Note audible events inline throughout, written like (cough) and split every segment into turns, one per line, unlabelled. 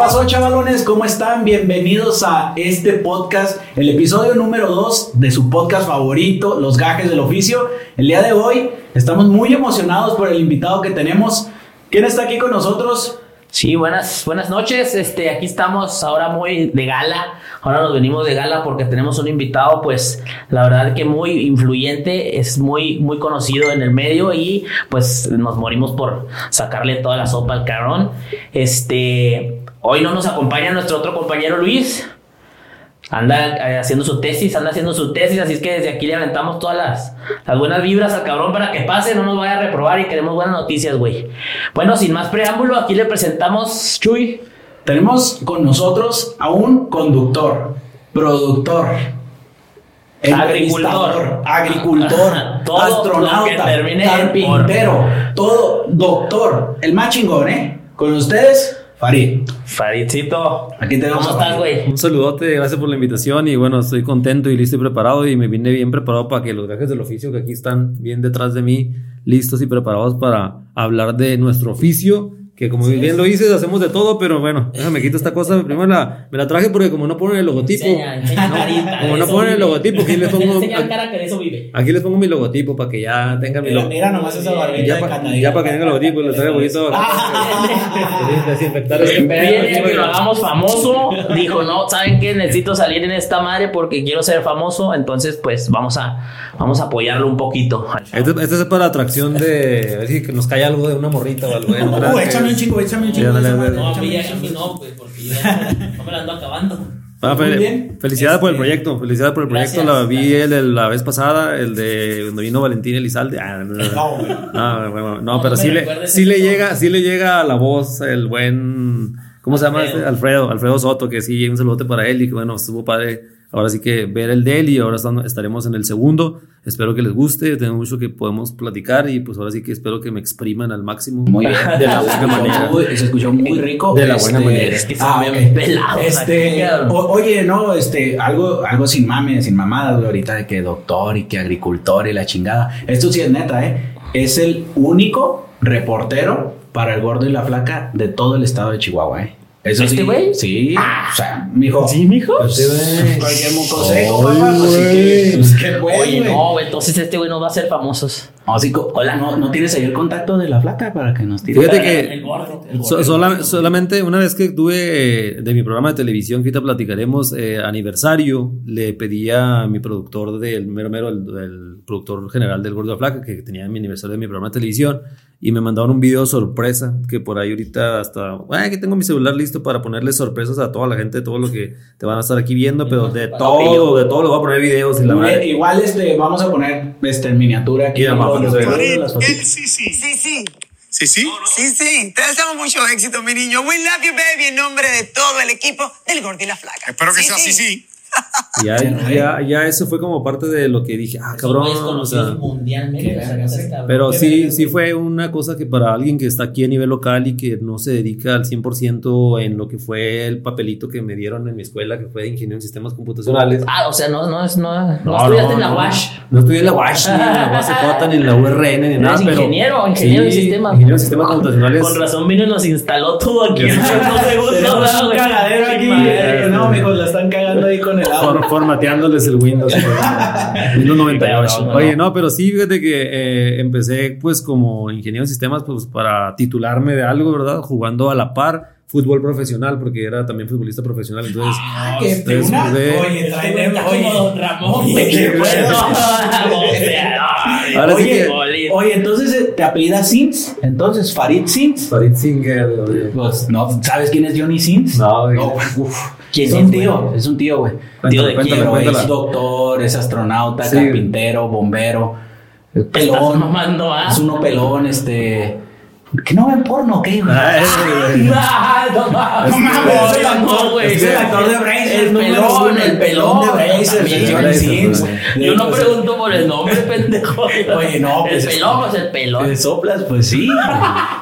pasó, chavalones? ¿Cómo están? Bienvenidos a este podcast, el episodio número 2 de su podcast favorito, Los Gajes del Oficio. El día de hoy estamos muy emocionados por el invitado que tenemos. ¿Quién está aquí con nosotros?
Sí, buenas, buenas noches. Este, aquí estamos ahora muy de gala. Ahora nos venimos de gala porque tenemos un invitado, pues, la verdad que muy influyente, es muy, muy conocido en el medio y pues nos morimos por sacarle toda la sopa al carón. Este, hoy no nos acompaña nuestro otro compañero Luis. Anda eh, haciendo su tesis, anda haciendo su tesis, así es que desde aquí le aventamos todas las, las buenas vibras al cabrón para que pase, no nos vaya a reprobar y queremos buenas noticias, güey. Bueno, sin más preámbulo, aquí le presentamos Chuy.
Tenemos con nosotros a un conductor, productor,
Agricultor.
agricultor, (laughs)
Todo
astronauta, carpintero, todo doctor, el más chingón, ¿eh? Con ustedes, Farid.
Faridcito.
Aquí tenemos
¿Cómo estás, güey?
Un saludote, gracias por la invitación y bueno, estoy contento y listo y preparado y me vine bien preparado para que los gajes del oficio que aquí están bien detrás de mí, listos y preparados para hablar de nuestro oficio, que como bien lo dices, hacemos de todo, pero bueno, déjame quito esta cosa, primero la, me la traje porque como no ponen el logotipo,
Enseña, enseña (laughs)
no,
carita,
como no ponen el logotipo, aquí les pongo, (laughs)
Enseña cara que de eso vive.
aquí les pongo mi logotipo para que ya tengan mi logotipo.
mira nomás esa barbita
Ya, pa- ya para que tengan el logotipo, les traigo bonito. (laughs) Desinfectar este
Viene que lo hagamos famoso. Dijo, no, ¿saben qué? Necesito salir en esta madre porque quiero ser famoso. Entonces, pues vamos a, vamos a apoyarlo un poquito.
Este, este es para atracción de. A ver si que nos cae algo de una morrita o algo.
Un chingo, échame un chingo.
No, a mí,
un
a
chingo.
mí no, pues, porque yo no me la ando acabando.
Ah,
bien.
Felicidades por el
Este,
proyecto. Felicidades por el proyecto.
gracias,
la vi el, el- la vez pasada, el de cuando vino Valentín Elizalde. Ah, no, no, no.
No, güey.
No, bueno, no,
No,
pero
no
sí le, sí le llega, sí le llega a la voz el buen, ¿cómo se llama?
Alfredo.
este? Alfredo, Alfredo Soto, que sí, un saludote para él y que bueno, estuvo padre. Ahora sí que ver el de él y ahora están- estaremos en el segundo. Espero que les guste, tengo mucho que podemos platicar y pues ahora sí que espero que me expriman al máximo.
Muy bien.
De la (laughs) buena manera.
Muy- se escuchó muy rico.
De la buena manera.
Es que son
ah,
pelados
Este, o- oye, no, este, algo, algo sin mame, sin mamadas, güey, ahorita de que doctor y que agricultor y la chingada. Esto sí es neta, ¿eh? Es el único reportero para el gordo y la flaca de todo el estado de Chihuahua, ¿eh? Eso
¿Este
sí.
güey?
Sí. O sea, mijo.
¿Sí, mijo?
Pues, cualquier mocoseco, papá. Pues,
güey.
que, pues, qué bueno,
Oye,
güey.
no, güey, entonces este güey no va a ser famosos.
No, sí, hola, ¿no, ¿no tienes ahí el contacto de la flaca para que nos tire?
Fíjate que-
El gordo. el gordo.
So- sola- solamente una vez que tuve eh, de mi programa de televisión, que ahorita platicaremos, eh, aniversario, le pedí a mi productor del mero mero, el, el productor general del Gordo de Flaca, que tenía mi aniversario de mi programa de televisión, y me mandaron un video sorpresa, que por ahí ahorita hasta, bueno, aquí tengo mi celular listo para ponerle sorpresas a toda la gente, todo lo que te van a estar aquí viendo, pero de todo, de todo le voy a poner videos y la verdad.
igual este, vamos a poner este, en miniatura aquí.
Sí, sí.
Sí, sí.
Sí, sí.
Sí, sí. Te deseamos mucho éxito, mi niño. We love you, baby, en nombre de todo el equipo del Gordo y la Flaca.
Espero que sea así, sí.
Ya, ya, ya eso fue como parte de lo que dije, ah, cabrón, o sea,
mundialmente. o sea, no seas cabrón.
Pero sí, sí fue una cosa que para alguien que está aquí a nivel local y que no se dedica al 100% en lo que fue el papelito que me dieron en mi escuela, que fue de ingeniero en sistemas computacionales.
Ah, o sea, no, no, es, no, no, estudiaste en la
no.
UASH.
No estudié en la UASH, ni en la UACJ, ni en la URN, ni nada. Pero
ingeniero, ingeniero en sistemas.
Ingeniero en sistemas computacionales.
Con razón vino y nos instaló todo aquí. (laughs)
Ya
en
sé.
cinco segundos,
Tenemos
¿verdad,
un
güey?
cagadero aquí. No, mijo, la están cagando ahí con el
formateándoles el Windows. (laughs) Windows 98.
Pero no, no,
Oye,
no.
no, pero sí, fíjate que eh, empecé pues como ingeniero en sistemas pues para titularme de algo, ¿verdad? Jugando a la par fútbol profesional porque era también futbolista profesional. Entonces,
que
entonces
una-
jugué-
Oye, oye.
como Don Ramón,
Oye,
No,
bueno.
o sea,
sí que-.
Oye, entonces eh, te apellidas Sins. Entonces, Farid Sins.
Farid Singer.
Pues, no, ¿sabes quién es Johnny Sins?
No,
uf.
¿Quién
es un
güey?
tío, es un tío, güey.
Tío de
cuéntala.
es doctor, es astronauta,
Sí.
carpintero, bombero,
Estás
pelón.
mamando, ¿ah?
Es uno pelón, este. ¿Que no ven porno o qué?
Ah.
Ah, no mames.
No mames, es el actor,
güey.
es el actor de Bracer,
El pelón, el pelón
de Bracer.
Yo no pregunto por el nombre, (laughs) pendejo.
Oye, no, pues,
El pelón, pues el pelón.
¿Te soplas? Pues sí.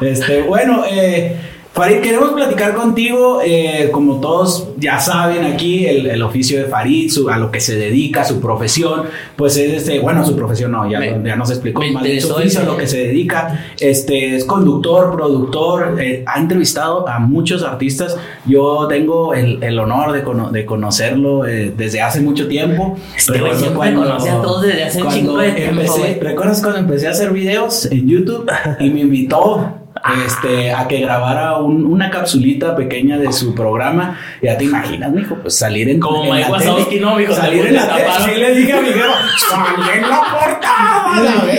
este, bueno, eh, Farid, queremos platicar contigo, eh, como todos ya saben aquí, el, el oficio de Farid, su- a lo que se dedica, su profesión, pues es este, bueno, su profesión no, ya,
Me-
ya nos explicó más bien su oficio, a lo que se dedica, este, es conductor, productor, eh, ha entrevistado a muchos artistas, yo tengo el, el honor de, cono- de conocerlo eh, desde hace mucho tiempo.
Este güey siempre conoce a todos desde hace un chingo de tiempo,
empecé-
güey.
¿Recuerdas cuando empecé a hacer videos en YouTube y me invitó este, a que grabara un- una capsulita pequeña de su programa? Ya te imaginas, mijo, pues salir en
Como
en
Mike
la
Wazowski,
tele,
¿no, mijo?
Salir en la tele.
taparon.
Sí, le dije a mi jefa, salí en la portada.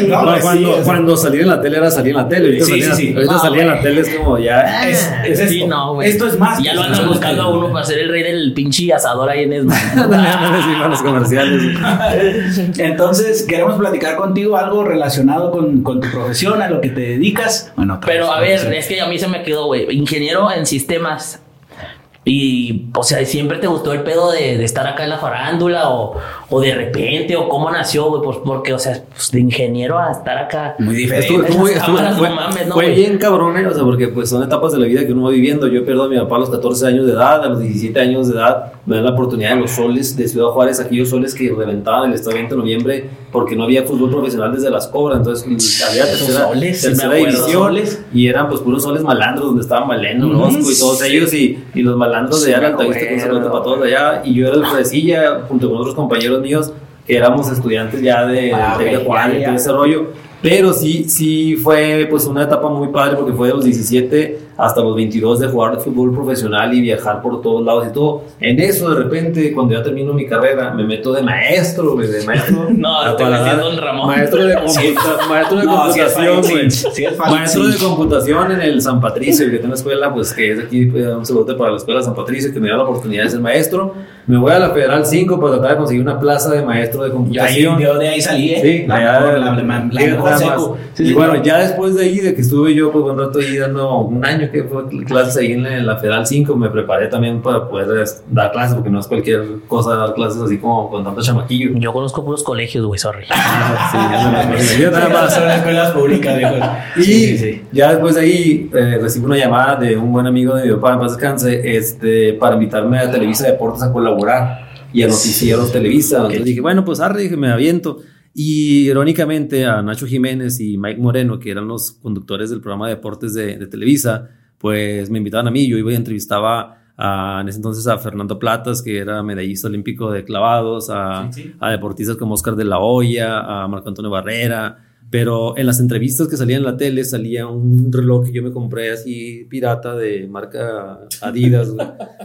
No,
No,
pues sí,
cuando,
sea,
cuando salí en la tele era salir en la tele. Ahorita,
Sí,
salir,
sí, sí.
ahorita
No,
salir en la tele es como ya.
Es- es
Sí,
esto.
no, güey.
Esto es más
Ya lo andan buscando a uno para ser el rey del pinche asador ahí en Esma. (laughs)
con los comerciales. (laughs)
Entonces, queremos platicar contigo algo relacionado con, con tu profesión, a lo que te dedicas. Bueno, otra
Pero a ver, es que a mí se me quedó, güey, ingeniero en sistemas. Y, o sea, siempre te gustó el pedo de, de estar acá en la farándula o, o de repente, o cómo nació, güey, pues porque, o sea, pues de ingeniero a estar acá.
Muy diferente.
Estuvo, estuvo- estuvo-
cámaras,
fue,
no mames, ¿no,
fue
güey?
bien cabrón, ¿eh? o sea, porque pues son etapas de la vida que uno va viviendo. Yo perdí a mi papá a los 14 años de edad, a los 17 años de edad, me dan la oportunidad de los soles de Ciudad Juárez, aquellos soles que reventaban el Estadio 20 de noviembre porque no había fútbol profesional desde las cobras, entonces había tercera,
soles,
tercera división
soles.
y eran pues puros soles malandros donde estaban Maleno,
Mm,
Orozco y todos
sí.
ellos y, y los malandros de allá, la Altavista,
acuerdo.
para todos allá y yo era el fresilla junto con otros compañeros míos que éramos estudiantes ya de,
Ah,
de,
ya,
y todo ese rollo. Pero sí, sí fue pues una etapa muy padre porque fue de los 17 hasta los 22 de jugar fútbol profesional y viajar por todos lados y todo. En eso de repente, cuando ya termino mi carrera, me meto de maestro, güey, de maestro. (laughs)
No,
paladar.
metiendo en Ramón.
Maestro de, (laughs) maestro de
No, sí
computación, güey.
sí fácil,
maestro de
sí.
computación en el San Patricio, que tengo una escuela, pues que es aquí, pues, un saludo para la escuela San Patricio, que me da la oportunidad de ser maestro. Me voy a la Federal 5 para tratar de conseguir una plaza de maestro de
ahí,
computación.
yo de ahí salí, ¿eh?
Sí,
la,
sí.
Sí,
y
sí,
bueno, ya después de ahí, de que estuve yo pues un rato ahí dando un año que fue clases ahí en la, en la Federal 5, me preparé también para poder dar clases, porque no es cualquier cosa dar clases así como con tanto chamaquillo.
Yo conozco puros colegios, güey, sorry.
Sí, ya me la- yo nada (laughs) más.
Son escuelas públicas.
Y
Sí, sí, sí.
ya después de ahí eh, recibo una llamada de un buen amigo de mi papá, en paz descanse, este, para invitarme a Televisa Deportes a colaborar y a Noticieros Televisa. Entonces dije, bueno, pues arre, dije, me aviento. Y irónicamente a Nacho Jiménez y Mike Moreno, que eran los conductores del programa de deportes de, de Televisa, pues me invitaban a mí. Yo iba y entrevistaba a, en ese entonces a Fernando Platas, que era medallista olímpico de clavados, a,
Sí, sí.
a deportistas como Oscar de la Hoya, a Marco Antonio Barrera. Pero en las entrevistas que salían en la tele salía un reloj que yo me compré así pirata de marca (laughs) Adidas,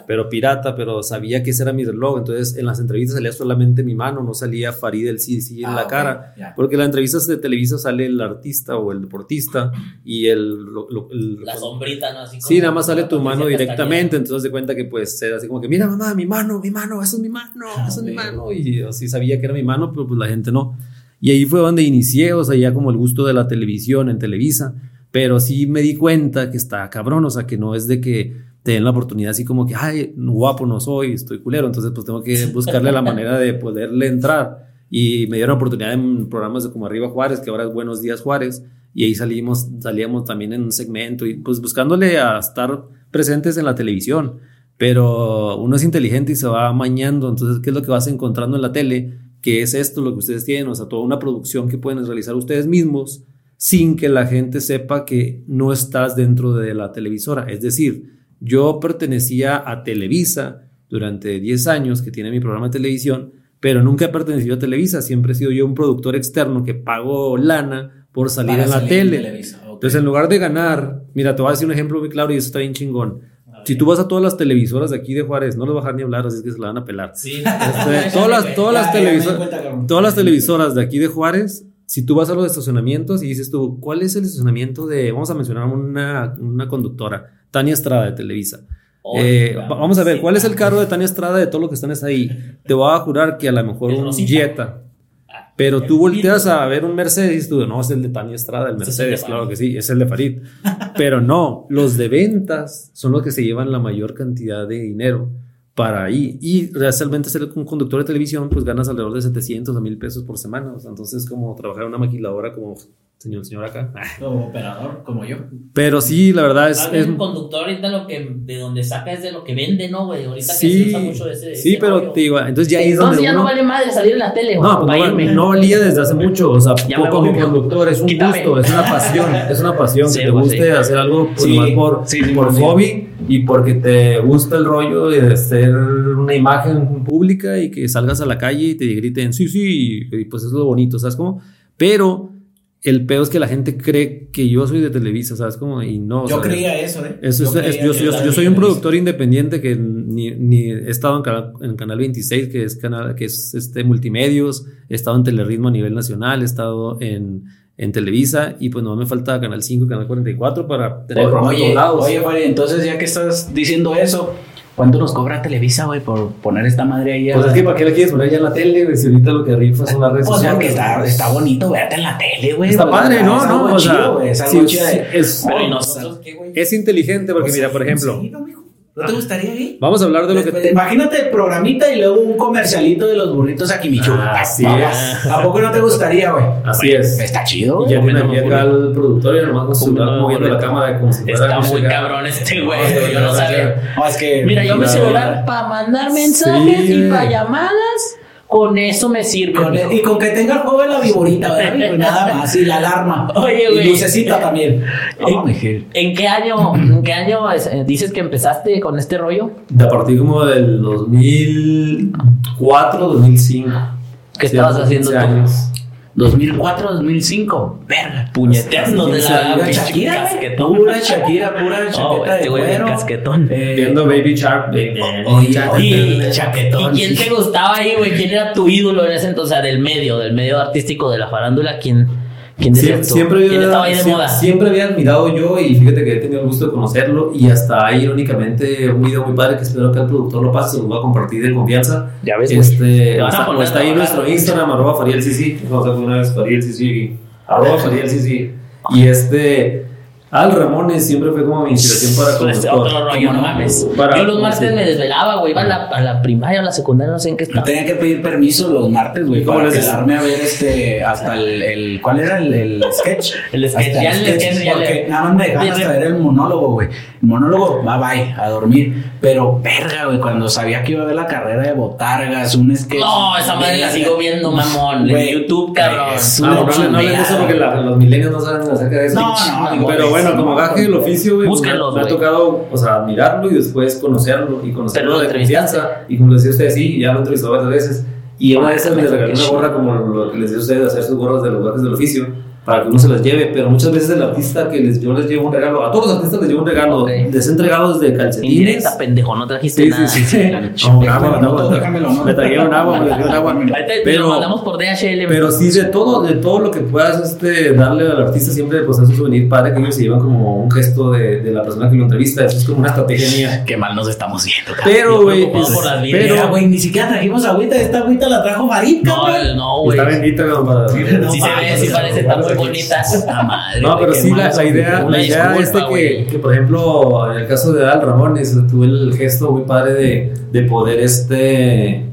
pero pirata, pero sabía que ese era mi reloj. Entonces en las entrevistas salía solamente mi mano, no salía Farid el sí, sí en
Ah,
la
ok,
cara.
ya.
Porque en las entrevistas de Televisa sale el artista o el deportista y el... lo- lo- el-
La sombrita, ¿no? Así
Sí,
como-
nada más sale tu mano directamente, entonces de cuenta que pues era así como que, mira mamá, mi mano, mi mano, eso es mi mano, eso es mi mano, y yo sí sabía que era mi mano, pero pues la gente no. Y ahí fue donde inicié, o sea, ya como el gusto de la televisión en Televisa, pero sí me di cuenta que está cabrón, o sea, que no es de que te den la oportunidad así como que, ay, guapo no soy, estoy culero, entonces pues tengo que (laughs) buscarle la manera de poderle entrar. Y me dieron oportunidad en programas de como Arriba Juárez, que ahora es Buenos Días Juárez, y ahí salimos, salíamos también en un segmento y pues buscándole a estar presentes en la televisión. Pero uno es inteligente y se va mañando, entonces, ¿qué es lo que vas encontrando en la tele? Que es esto lo que ustedes tienen, o sea, toda una producción que pueden realizar ustedes mismos sin que la gente sepa que no estás dentro de la televisora. Es decir, yo pertenecía a Televisa durante 10 años, que tiene mi programa de televisión, pero nunca he pertenecido a Televisa, siempre he sido yo un productor externo que pago lana por salir
Para
en la
salir
tele. Entonces, en lugar de ganar, mira, te voy a decir un ejemplo muy claro y eso está bien chingón. Si tú vas a todas las televisoras de aquí de Juárez, no les vas a dejar ni hablar, así es que se la van a pelar.
Sí.
Este, (laughs) todas las, todas, las televisoras,
cuenta, cabrón.
todas las televisoras de aquí de Juárez, si tú vas a los estacionamientos y dices tú, ¿cuál es el estacionamiento de, vamos a mencionar una, una conductora, Tania Estrada de Televisa? Eh, va- vamos a ver, ¿cuál es el carro de Tania Estrada de todos los que están ahí? Te voy a jurar que a lo mejor un. Jetta. Pero tú volteas a ver un Mercedes y tú, no, es el de Tania Estrada, el Mercedes, claro que sí, es el de Farid. (laughs) Pero no, los de ventas son los que se llevan la mayor cantidad de dinero para ahí. Y realmente ser un conductor de televisión, pues ganas alrededor de 700 a 1000 pesos por semana. O sea, entonces, como trabajar en una maquiladora como señor, señor acá. (laughs)
Como operador, como yo.
Pero sí, la verdad es... Es
el conductor ahorita lo que de donde saca es de lo que vende, ¿no, güey? Ahorita que se
sí,
usa mucho ese.
sí,
ese
pero
rollo.
te digo, entonces ya ahí es
Entonces
donde
ya no
uno-
vale madre salir en la tele, güey.
No, pues no,
irme.
no valía desde hace (laughs) mucho, o sea,
Ya
como
voy.
conductor es un
Quítame.
gusto, es una pasión, (laughs) es una pasión
Sí,
que te
pues,
guste
sí.
hacer algo pues,
Sí,
nomás por,
sí, sí,
por
sí.
hobby y porque te gusta el rollo de ser una imagen pública y que salgas a la calle y te griten sí, sí, y pues es lo bonito, ¿sabes cómo? Pero el pedo es que la gente cree que yo soy de Televisa, ¿sabes cómo? Y no.
Yo creía eso, ¿eh?
eso es-
creía
es- yo, yo-
era
yo soy un productor independiente que ni, ni he estado en canal, en canal 26, que es canal que es este multimedios, he estado en Teleritmo a nivel nacional, he estado en, en Televisa y pues no me falta Canal 5 y Canal 44 para tener
Oye,
todos lados.
oye, Fari, entonces ya que estás diciendo eso, ¿cuánto nos cobra Televisa, güey, por poner esta madre ahí?
pues es que para qué la quieres poner ya en la tele, güey? si ahorita lo que rifa son las redes
Pues
sociales.
porque está, está bonito verte en la tele, güey.
Está
Pues,
padre, ¿no?
Es algo
¿no? O sea,
chido, güey. Es algo
sí,
chido.
sí,
de-
es,
Pero ¿y nosotros qué, güey?
es inteligente porque
pues,
mira, por ejemplo,
no, mijo. ¿No te gustaría ir?
vamos a hablar de lo que...
Pues, Imagínate el programita y luego un comercialito de los burritos aquí, Michu.
Ah, así es.
¿A poco no te gustaría, güey?
Así es.
Está chido,
Y ya
Comiendo
aquí acá el productor y nomás
Comiendo
moviendo la cámara como si fuera
Está muy
música.
cabrón este güey.
No,
Yo no sabía.
No, es que.
Mira, yo
La
celular para mandar mensajes
Sí.
y para llamadas, con eso me sirve.
Con-
mijo.
y con que tenga el juego de la viborita, ¿verdad? (laughs) Y nada más. Y la alarma.
Oye,
Y
güey.
lucecita también.
¿En,
No, Miguel.
en qué año, en qué año eh, dices que empezaste con este rollo?
De a partir como del 2004, 2005.
¿Qué estabas haciendo
15
tú?
años.
2004, 2005. Verga.
Puñeteando de la
Pura Shakira. Pura (laughs) Shakira, pura chaqueta de cuero.
casquetón.
Eh,
Viendo Baby Shark. Baby,
Oye,
Shark.
oye,
¿Y,
chaquetón.
¿Y quién te gustaba ahí, güey? ¿Quién era tu ídolo en ese entonces? O sea, del medio, del medio artístico de la farándula. ¿Quién, quién
Siempre,
tú?
siempre,
¿Quién
había-
estaba ahí de moda?
siempre había admirado yo y fíjate que he tenido el gusto de conocerlo y hasta hay irónicamente un video muy padre que espero que el productor lo pase, se lo va a compartir de confianza.
Ya ves.
Este,
Te vas a
está,
poner
está ahí en nuestro Instagram, arroba Fariel Sisi. Vamos a poner una vez Fariel Sisi, arroba Fariel Sisi. Y este, Al Ramones siempre fue como mi inspiración para conductor.
otro rollo, no mames.
Para-
Yo los martes
sí.
me desvelaba, güey. Iba a la, a la primaria, a la secundaria, no sé en qué estaba.
tenía que pedir permiso los martes, güey,
¿Cómo
para quedarme a ver este hasta el, el ¿cuál era el, el sketch? (laughs)
El sketch,
Hasta
ya el sketch, ya
porque
le-
nada más me dejaban
de-
hasta ver el monólogo, güey. El monólogo, bye bye, a dormir. Pero verga, güey, cuando sabía que iba a ver la carrera de botargas, un sketch.
No, esa madre la sigo viendo, mamón. En YouTube, cabrón.
no, no, no no saben acerca de eso.
No, no,
Pero
güey,
bueno,
sí,
como
no,
gaje del oficio, güey, pues, me,
Búsquenlos,
me ha tocado, o sea, admirarlo y después conocerlo y conocerlo de confianza. Y como les decía usted, sí, ya lo entrevistó varias veces. Y una de esas me
Ah,
regaló
qué
una gorra como lo que les decía a ustedes, hacer sus gorras de los gajes del oficio para que uno se las lleve. Pero muchas veces el artista que les, yo les llevo un regalo, a todos los artistas les llevo un regalo,
Ok.
les he entregado desde calcetines.
Indirecta, pendejo, no trajiste
Sí,
nada.
sí, sí. (laughs)
La
No,
chingada,
agua,
no,
agua,
no.
Me trajeron agua, me trajeron agua. Pero-
mandamos por DHL.
Pero sí, de todo, de todo lo que puedas este, darle al artista, siempre pues es un souvenir padre que ellos se llevan como un gesto de, de la persona que lo entrevista. Eso es como una estrategia mía. (laughs)
Qué mal nos estamos viendo, cabrón.
Pero, güey,
las
pero,
güey, ni siquiera trajimos agüita. Esta agüita la trajo Marita,
No, no, güey.
está bendita para.
Sí se ve, sí parece, está muy bonita.
Esta madre.
No, pero sí, la, la idea, la idea
disculpa,
es de que, que, por ejemplo, en el caso de Al Ramones, tuve el gesto muy padre de, de poder este.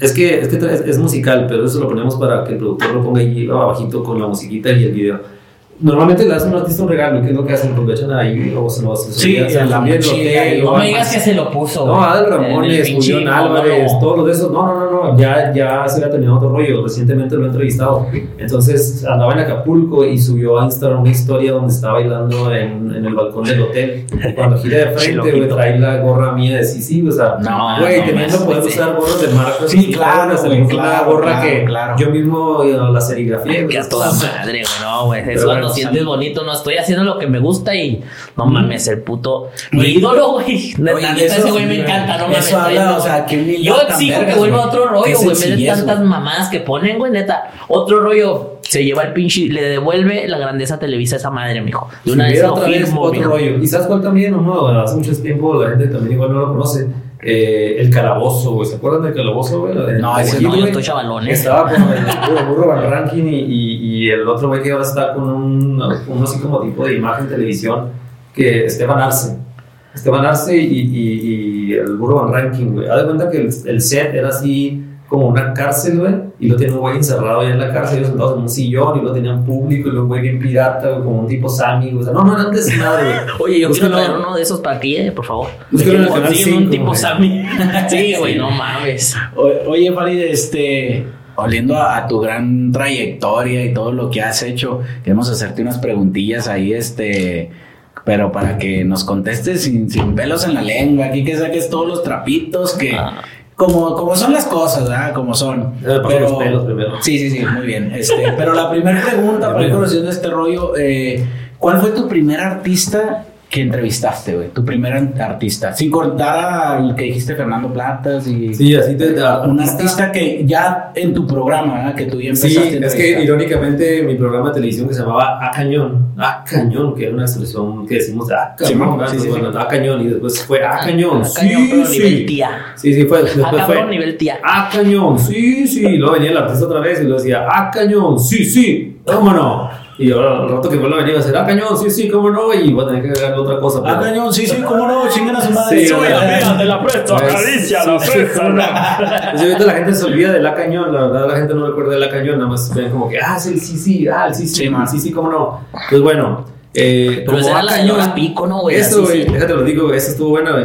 Es que, es que es, es musical, pero eso lo ponemos para que el productor lo ponga ahí abajito con la musiquita y el video. Normalmente le das a un artista un regalo, ¿qué es lo que hacen? Aprovechan ahí o se lo hacen.
Sí, la mochila y
No me digas que se lo puso.
No,
güey.
Adal
En el
Ramones, Julián Álvarez, todos los de esos. No, no, no, no, ya, ya se le ha terminado otro rollo. Recientemente lo he entrevistado. Entonces andaba en Acapulco y subió a Instagram una historia donde estaba bailando en, en el balcón del hotel. Cuando gira de (laughs) frente, güey, trae la gorra mía de sí, sí, o sea,
No,
güey,
no,
teniendo
no,
poder usar gorras de marca.
Sí, claro, claro,
gorra
claro,
que
claro.
yo mismo eh, la serigrafié. güey.
Que a toda madre, güey. No, güey. Es Sientes bonito. No estoy haciendo lo que me gusta y no mames, el puto. Mi ídolo, güey. Ese güey me encanta, no mames.
O sea, humildad
Yo exijo que vuelva otro rollo, güey. Me tantas mamás que ponen, güey, neta. Otro rollo. Se lleva el pinche. Le devuelve la grandeza a Televisa a esa madre, mijo. De
Si
una vez lo
otra vez otro
mijo.
rollo. ¿Y sabes cuál también? No, hace mucho tiempo la gente también igual no lo conoce. Eh, el calabozo, güey. ¿Se acuerdan del calabozo, güey?
No, ese no,
yo estoy chavalón, ¿eh?
Estaba con el burro, burro Van Rankin y, y, y el otro güey que ahora está con un, un así como tipo de imagen televisión, que Esteban Arce. Esteban Arce y, el burro Van Rankin, güey. Haz de cuenta que el, el set era así como una cárcel, güey, y lo tiene un güey encerrado ahí en la cárcel, ellos sentados en un sillón, y lo tenían público, y lo güey bien pirata, güey, como un tipo Sammy, o sea, no, no eran desmadre, güey. (laughs)
Oye, yo quiero traer uno de esos para aquí, eh, por favor.
Búscalo en el canal
Consiguen un
5,
tipo
güey.
Sammy. (laughs) Sí, güey, no mames.
O- Oye, Farid, este, oliendo a, a tu gran trayectoria y todo lo que has hecho, queremos hacerte unas preguntillas ahí, este, pero para que nos contestes sin, sin pelos en la lengua, aquí que saques todos los trapitos que...
Ah.
Como, como son las cosas, ¿verdad? Como son.
Paso los pelos primero.
Sí, sí, sí, muy bien. Este, pero la primera pregunta, (laughs) para ir conociendo este rollo, eh, ¿cuál fue tu primer artista que entrevistaste, güey? Tu primer artista. Sin contar al que dijiste Fernando Platas y...
Sí, así de
Un artista que ya en tu programa, ¿verdad? que tú ya
Sí,
empezaste a
es que irónicamente mi programa de televisión que se llamaba A Cañón, A Cañón, que era una expresión que decimos A
Sí,
Cañón,
sí, sí,
Bueno,
sí.
A Cañón, y después fue A Cañón,
A
sí,
cañón, pero
sí.
nivel tía.
Sí, sí, fue,
A
después
cabrón,
fue
nivel tía.
A Cañón, sí, sí, luego venía el artista otra vez y lo decía A Cañón, sí, sí, cómo no. Y ahora al rato que vuelva a venir a decir A Cañón, sí, sí, cómo no, y voy a tener que agregarle otra cosa.
Ah,
pero-
cañón, sí, sí, cómo no, (laughs) chingan a su madre.
Sí,
Sí,
güey.
te la presto,
Pues,
acaricia la fresa.
sí, (laughs) Pues ahorita la gente se olvida de la cañón, la verdad la gente no recuerda de la cañón, nada más ven como que, ah, sí, sí, sí, ah, sí, sí,
Sí,
sí, sí, sí, cómo no. Pues bueno, eh,
Pero
A
la
Cañón,
señora Pico, ¿no, güey?
Eso, güey,
sí.
déjate lo digo, güey, esa estuvo buena, güey.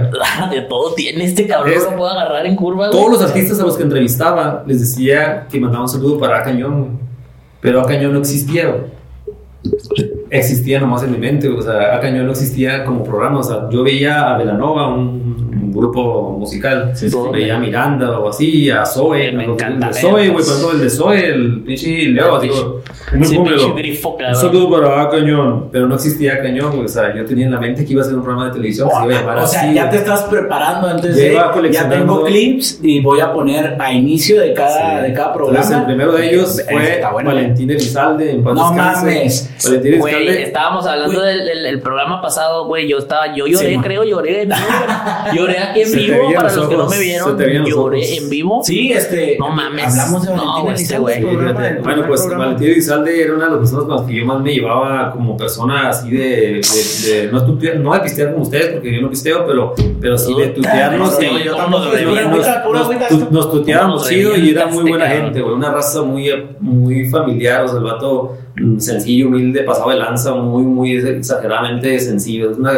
De todo tiene este cabrón,
Es-
lo puedo agarrar en curva, güey.
Todos los artistas a los que entrevistaba les decía que mandaba un saludo para A Cañón, güey. Pero A Cañón no existía. Existía nomás en mi mente, o sea, A Cañón no existía como programa, o sea, yo veía a Velanova, un grupo musical,
Sí, sí.
veía a Miranda o así, a Zoe,
Me
el de
encanta
Zoe, güey, ejemplo, el de Zoe, el pinche Leo, así, güey, muy
grifo,
Un saludo para A Cañón, pero no existía A Cañón, güey, o sea, yo tenía en la mente que iba a ser un programa de televisión que se iba a
O sea,
así,
ya te estás preparando antes
Ya
Ya tengo clips y voy a poner a inicio de cada,
Sí.
de cada programa.
Entonces, el primero de ellos fue
está bueno.
Valentín Elizalde. En paz
No
descanse.
mames.
Valentín
Güey,
Elizalde.
estábamos hablando del, del- el programa pasado, güey. Yo estaba, yo lloré, creo, lloré. (laughs) Lloré aquí en
Se
vivo. Para
los
los que no me
se
vieron,
los
lloré
ojos.
en vivo.
Sí, este.
No mames.
Hablamos de
No,
Valentín
este güey.
Bueno, pues. Valentín Elizalde era una de las personas con las que yo más me llevaba como persona así de, de, de- no, tutear, no de pistear como ustedes, porque yo no pisteo, pero, pero sí de tutearnos.
Sí,
y-
yo
nos- tuteábamos chido y era muy buena gente, güey, una raza muy, muy familiar, o sea, el vato mm, sencillo, humilde, pasado de lanza, muy, muy exageradamente sencillo. Es una,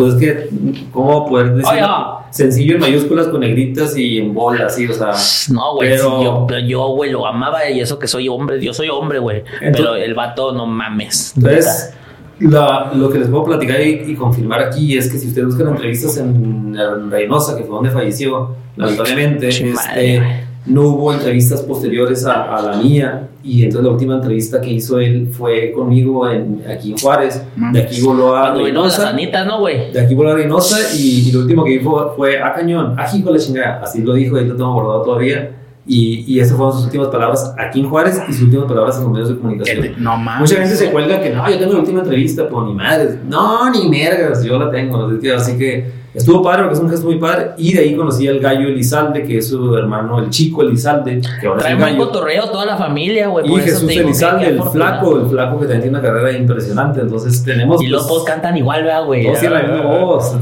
pues es que, ¿cómo poder decir?
Oye, no.
Sencillo en mayúsculas con negritas y en bolas, sí, o sea.
No, güey,
Pero-
sí, yo, yo, güey, lo amaba y eso que soy hombre, yo soy hombre, güey. Pero el vato, no mames.
Entonces, la- lo que les puedo platicar y, y confirmar aquí es que si ustedes buscan entrevistas en, en Reynosa, que fue donde falleció, lamentablemente, este. No hubo entrevistas posteriores a, a la mía. Y entonces la última entrevista que hizo él fue conmigo en, aquí en Juárez. De aquí voló a Reynosa.
anitas, ¿no, güey?
De aquí voló a Reynosa y, y lo último que dijo fue a cañón, a hijo de la chingada. Así lo dijo, ahí lo tengo guardado todavía. Y, y esas fueron sus últimas palabras aquí en Juárez y sus últimas palabras en los medios de comunicación.
No mames.
Mucha gente se cuelga que no, yo tengo la última entrevista, pero ni madre. No, ni mergas, yo la tengo. Así que estuvo padre porque es un gesto muy padre. Y de ahí conocí al gallo Elizalde, que es su hermano, el chico Elizalde, que ahora
Trae buen cotorreo toda la familia, güey.
Y Jesús Elizalde, el flaco, el flaco que también tiene una carrera impresionante. Entonces tenemos.
Y los
pues,
dos cantan igual, ¿verdad, güey?
todos tienen la misma voz.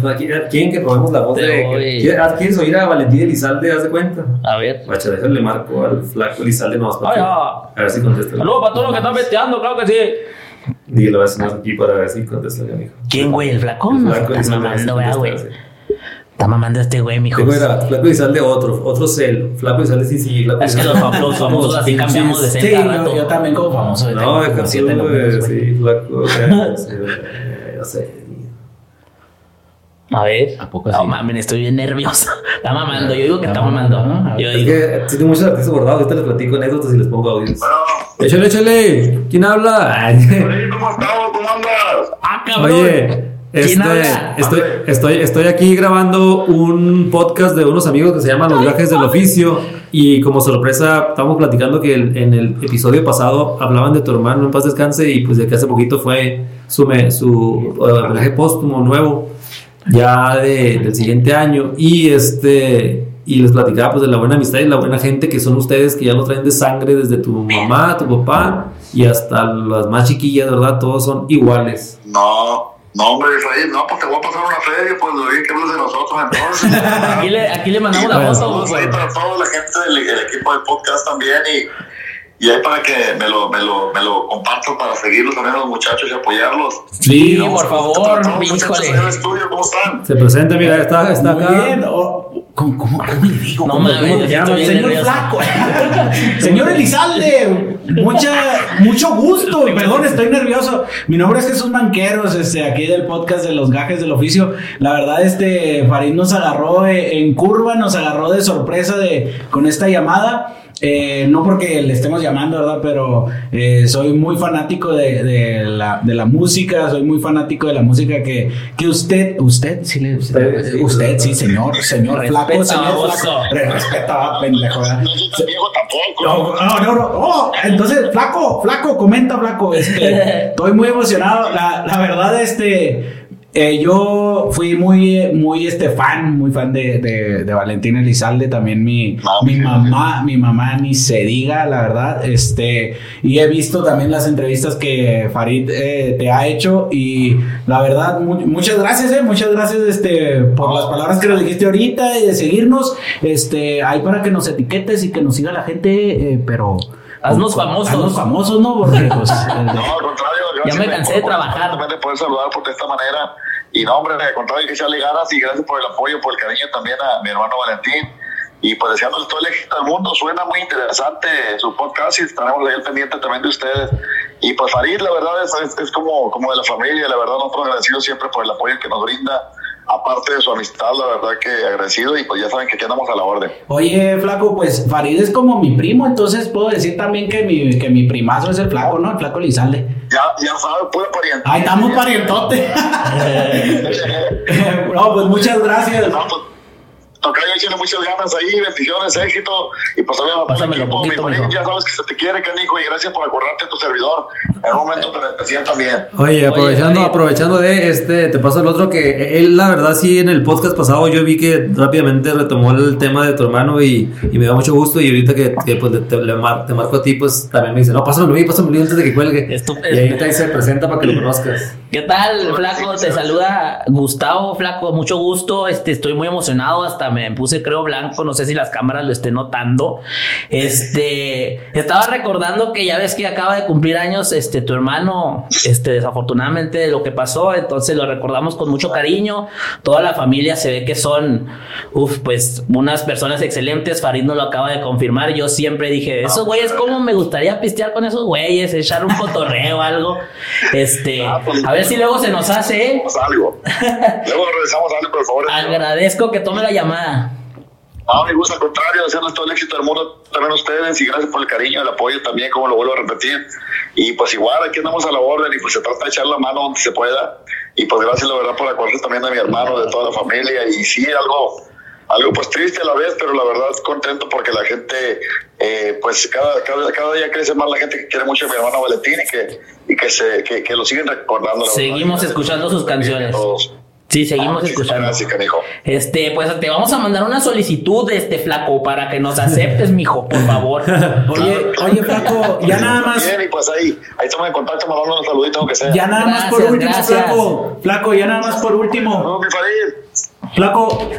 ¿Quieren que probemos la voz de.?
voy.
¿Quieres ¿Quieres oír a Valentín Elizalde? ¿Haz de cuenta?
A ver.
Guacha, déjale marco al flaco Elizalde nomás para
ah.
A ver si contesta.
Saludos para todos los que están festeando, claro que sí.
Dilo, es más aquí para ver si contesta el amigo.
¿Quién, güey? ¿El flaco?
El
No,
flaco
estás
Elizalde,
mamando,
sí,
¿verdad,
sí,
güey?
sí.
Está mamando este güey, mijo.
Tengo era Flaco Elizalde otro, otro cel. Flaco Elizalde sí, sí. Flaco
Es que los
Elizalde.
fam- los famosos así cambiamos de
Sí,
cel cada
yo, yo también como famoso.
No, tú,
números, güey.
Sí, Flaco. o sea, (laughs) sí, Yo sé.
A ver.
¿A poco
No
sí?
mames, estoy bien nervioso. (laughs) Está mamando. Yo digo que está
Está
mamando.
mamando, ¿no?
Yo
Es
digo.
que sí tengo muchos artistas guardados. Ahorita les platico anécdotas y les pongo audios. Échale, échale. ¿Quién habla?
¿Cómo estamos? ¿Cómo andas?
¡Ah, cabrón!
Oye,
¿Quién
este, estoy, estoy, estoy aquí grabando un podcast de unos amigos que se llaman Los Viajes del Oficio y como sorpresa estamos platicando que el- en el episodio pasado hablaban de tu hermano en paz descanse y pues de que hace poquito fue su, me- su uh, viaje póstumo nuevo ya de- del siguiente año y este y les platicaba pues de la buena amistad y la buena gente que son ustedes que ya lo traen de sangre desde tu mamá, tu papá y hasta las más chiquillas, ¿verdad? Todos son iguales.
No, No, hombre, Efraín, no, pues te voy a pasar una feria, pues lo bien que hablas de nosotros entonces. (laughs)
Aquí le, aquí le mandamos la
Bueno,
foto.
Saludos ahí para toda la gente del el equipo del podcast también y, y ahí para que me lo, me, lo, me lo comparto para seguirlos también a los muchachos y apoyarlos.
Sí,
Y
por favor, híjole.
ahí en el estudio, ¿cómo están?
Se presenta, mira, está, está
Muy
acá.
bien. o- ¿cómo, cómo, cómo le digo?
No
¿Cómo-
estoy
llamo?
bien
Señor
nervioso.
Flaco. (laughs) Señor Elizalde, mucha, mucho gusto. Perdón, estoy nervioso. Mi nombre es Jesús Manqueros, este, aquí del podcast de los gajes del oficio. La verdad, este, Farid nos agarró eh, en curva, nos agarró de sorpresa de, con esta llamada. Eh, no porque le estemos llamando, ¿verdad? Pero eh, soy muy fanático de, de la, de la música, soy muy fanático de la música que, que usted, usted, sí, le,
Usted, sí,
usted, sí, señor, señor
Respeta,
flaco, señor flaco. Re- Respeta, pendejo, ¿verdad?
No soy tan viejo tampoco.
No, no, no, no. Oh, entonces, flaco, flaco, comenta, flaco. Este, (laughs) estoy muy emocionado. La, la verdad, este, eh, yo fui muy, muy, este, fan, muy fan de, de, de Valentín Elizalde. También mi,
Ah,
mi mamá, mi mamá ni se diga, la verdad. Este, y he visto también las entrevistas que Farid eh, te ha hecho. Y la verdad, mu- muchas gracias, eh, muchas gracias, este, por las palabras que nos dijiste ahorita y de seguirnos. Este, ahí para que nos etiquetes y que nos siga la gente, eh, pero.
Haznos famosos.
Haznos famosos, ¿no? Porque, pues, (laughs)
No, al contrario,
Ya
gracias
me cansé de
por- por-
trabajar.
También de poder saludar por de esta manera. Y no, hombre, al contrario, hay que echarle ganas y gracias por el apoyo, por el cariño también a mi hermano Valentín. Y pues deseándoles todo el éxito del mundo. Suena muy interesante su podcast y estaremos ahí al pendiente también de ustedes. Y pues Farid, la verdad, es, es, es como, como de la familia. La verdad, nosotros agradecidos siempre por el apoyo que nos brinda. Aparte de su amistad, la verdad que agradecido. Y pues ya saben que aquí andamos a la orden.
Oye, flaco, pues Farid es como mi primo, entonces puedo decir también que mi, que mi primazo es el flaco, ¿no? El flaco Lizalde.
Ya, ya sabes, pura pariente.
Ahí estamos parientote. (laughs) (laughs) no, pues muchas gracias.
No, pues, Tocayo, échale muchas ganas ahí, bendiciones, éxito. Y pues también a
Pásamelo
equipo,
poquito,
mi ya sabes que se te quiere, canijo, y gracias por acordarte de tu servidor. En un momento te decía también.
Oye, aprovechando,
oye.
aprovechando de este, te paso el otro que él, la verdad, sí, en el podcast pasado yo vi que rápidamente retomó el tema de tu hermano y, y me da mucho gusto. Y ahorita que, que, pues, te, le mar- te marco a ti, pues también me dice, no, pásamelo a mí, pásamelo a antes de que cuelgue.
Es tu-
y ahorita ahí se presenta para que lo conozcas.
¿Qué tal, Flaco? Te saluda Gustavo, Flaco, mucho gusto. Este, estoy muy emocionado, hasta me puse, creo, blanco. No sé si las cámaras lo estén notando. Este, estaba recordando que ya ves que acaba de cumplir años, este, tu hermano, este, desafortunadamente de lo que pasó. Entonces lo recordamos con mucho cariño. Toda la familia se ve que son, uf, pues, unas personas excelentes. Farid nos lo acaba de confirmar. Yo siempre dije, esos güeyes, ¿cómo me gustaría pistear con esos güeyes? Echar un cotorreo (laughs) algo. Este, a ver si luego se nos hace, ¿eh?
Algo. (laughs) Luego regresamos a algo, por favor.
Agradezco que tome la llamada.
No, me gusta, al contrario, desearles todo el éxito del mundo también a ustedes y gracias por el cariño, el apoyo también, como lo vuelvo a repetir. Y pues igual, aquí andamos a la orden y pues se trata de echar la mano donde se pueda. Y pues gracias, la verdad, por acordarse también de mi hermano, de toda la familia. Y sí, algo, algo pues triste a la vez, pero la verdad contento porque la gente, eh, pues cada, cada, cada día crece más la gente que quiere mucho a mi hermano Valentín y que, y que, se, que, que lo siguen recordando. la
Seguimos
verdad.
escuchando sus canciones.
Todos.
Sí,
Ah,
seguimos
muchísimas
escuchando.
Gracias, canijo.
Este, pues te vamos a mandar una solicitud, este flaco, para que nos aceptes, mijo, por favor. (laughs)
Oye, oye, flaco, ya nada más.
Bien, y pues ahí, ahí estamos en contacto, mandando un saludito aunque sea.
Ya nada más por
Gracias,
último,
gracias.
flaco. Flaco, ya nada más por último.
No, Farid.
Flaco,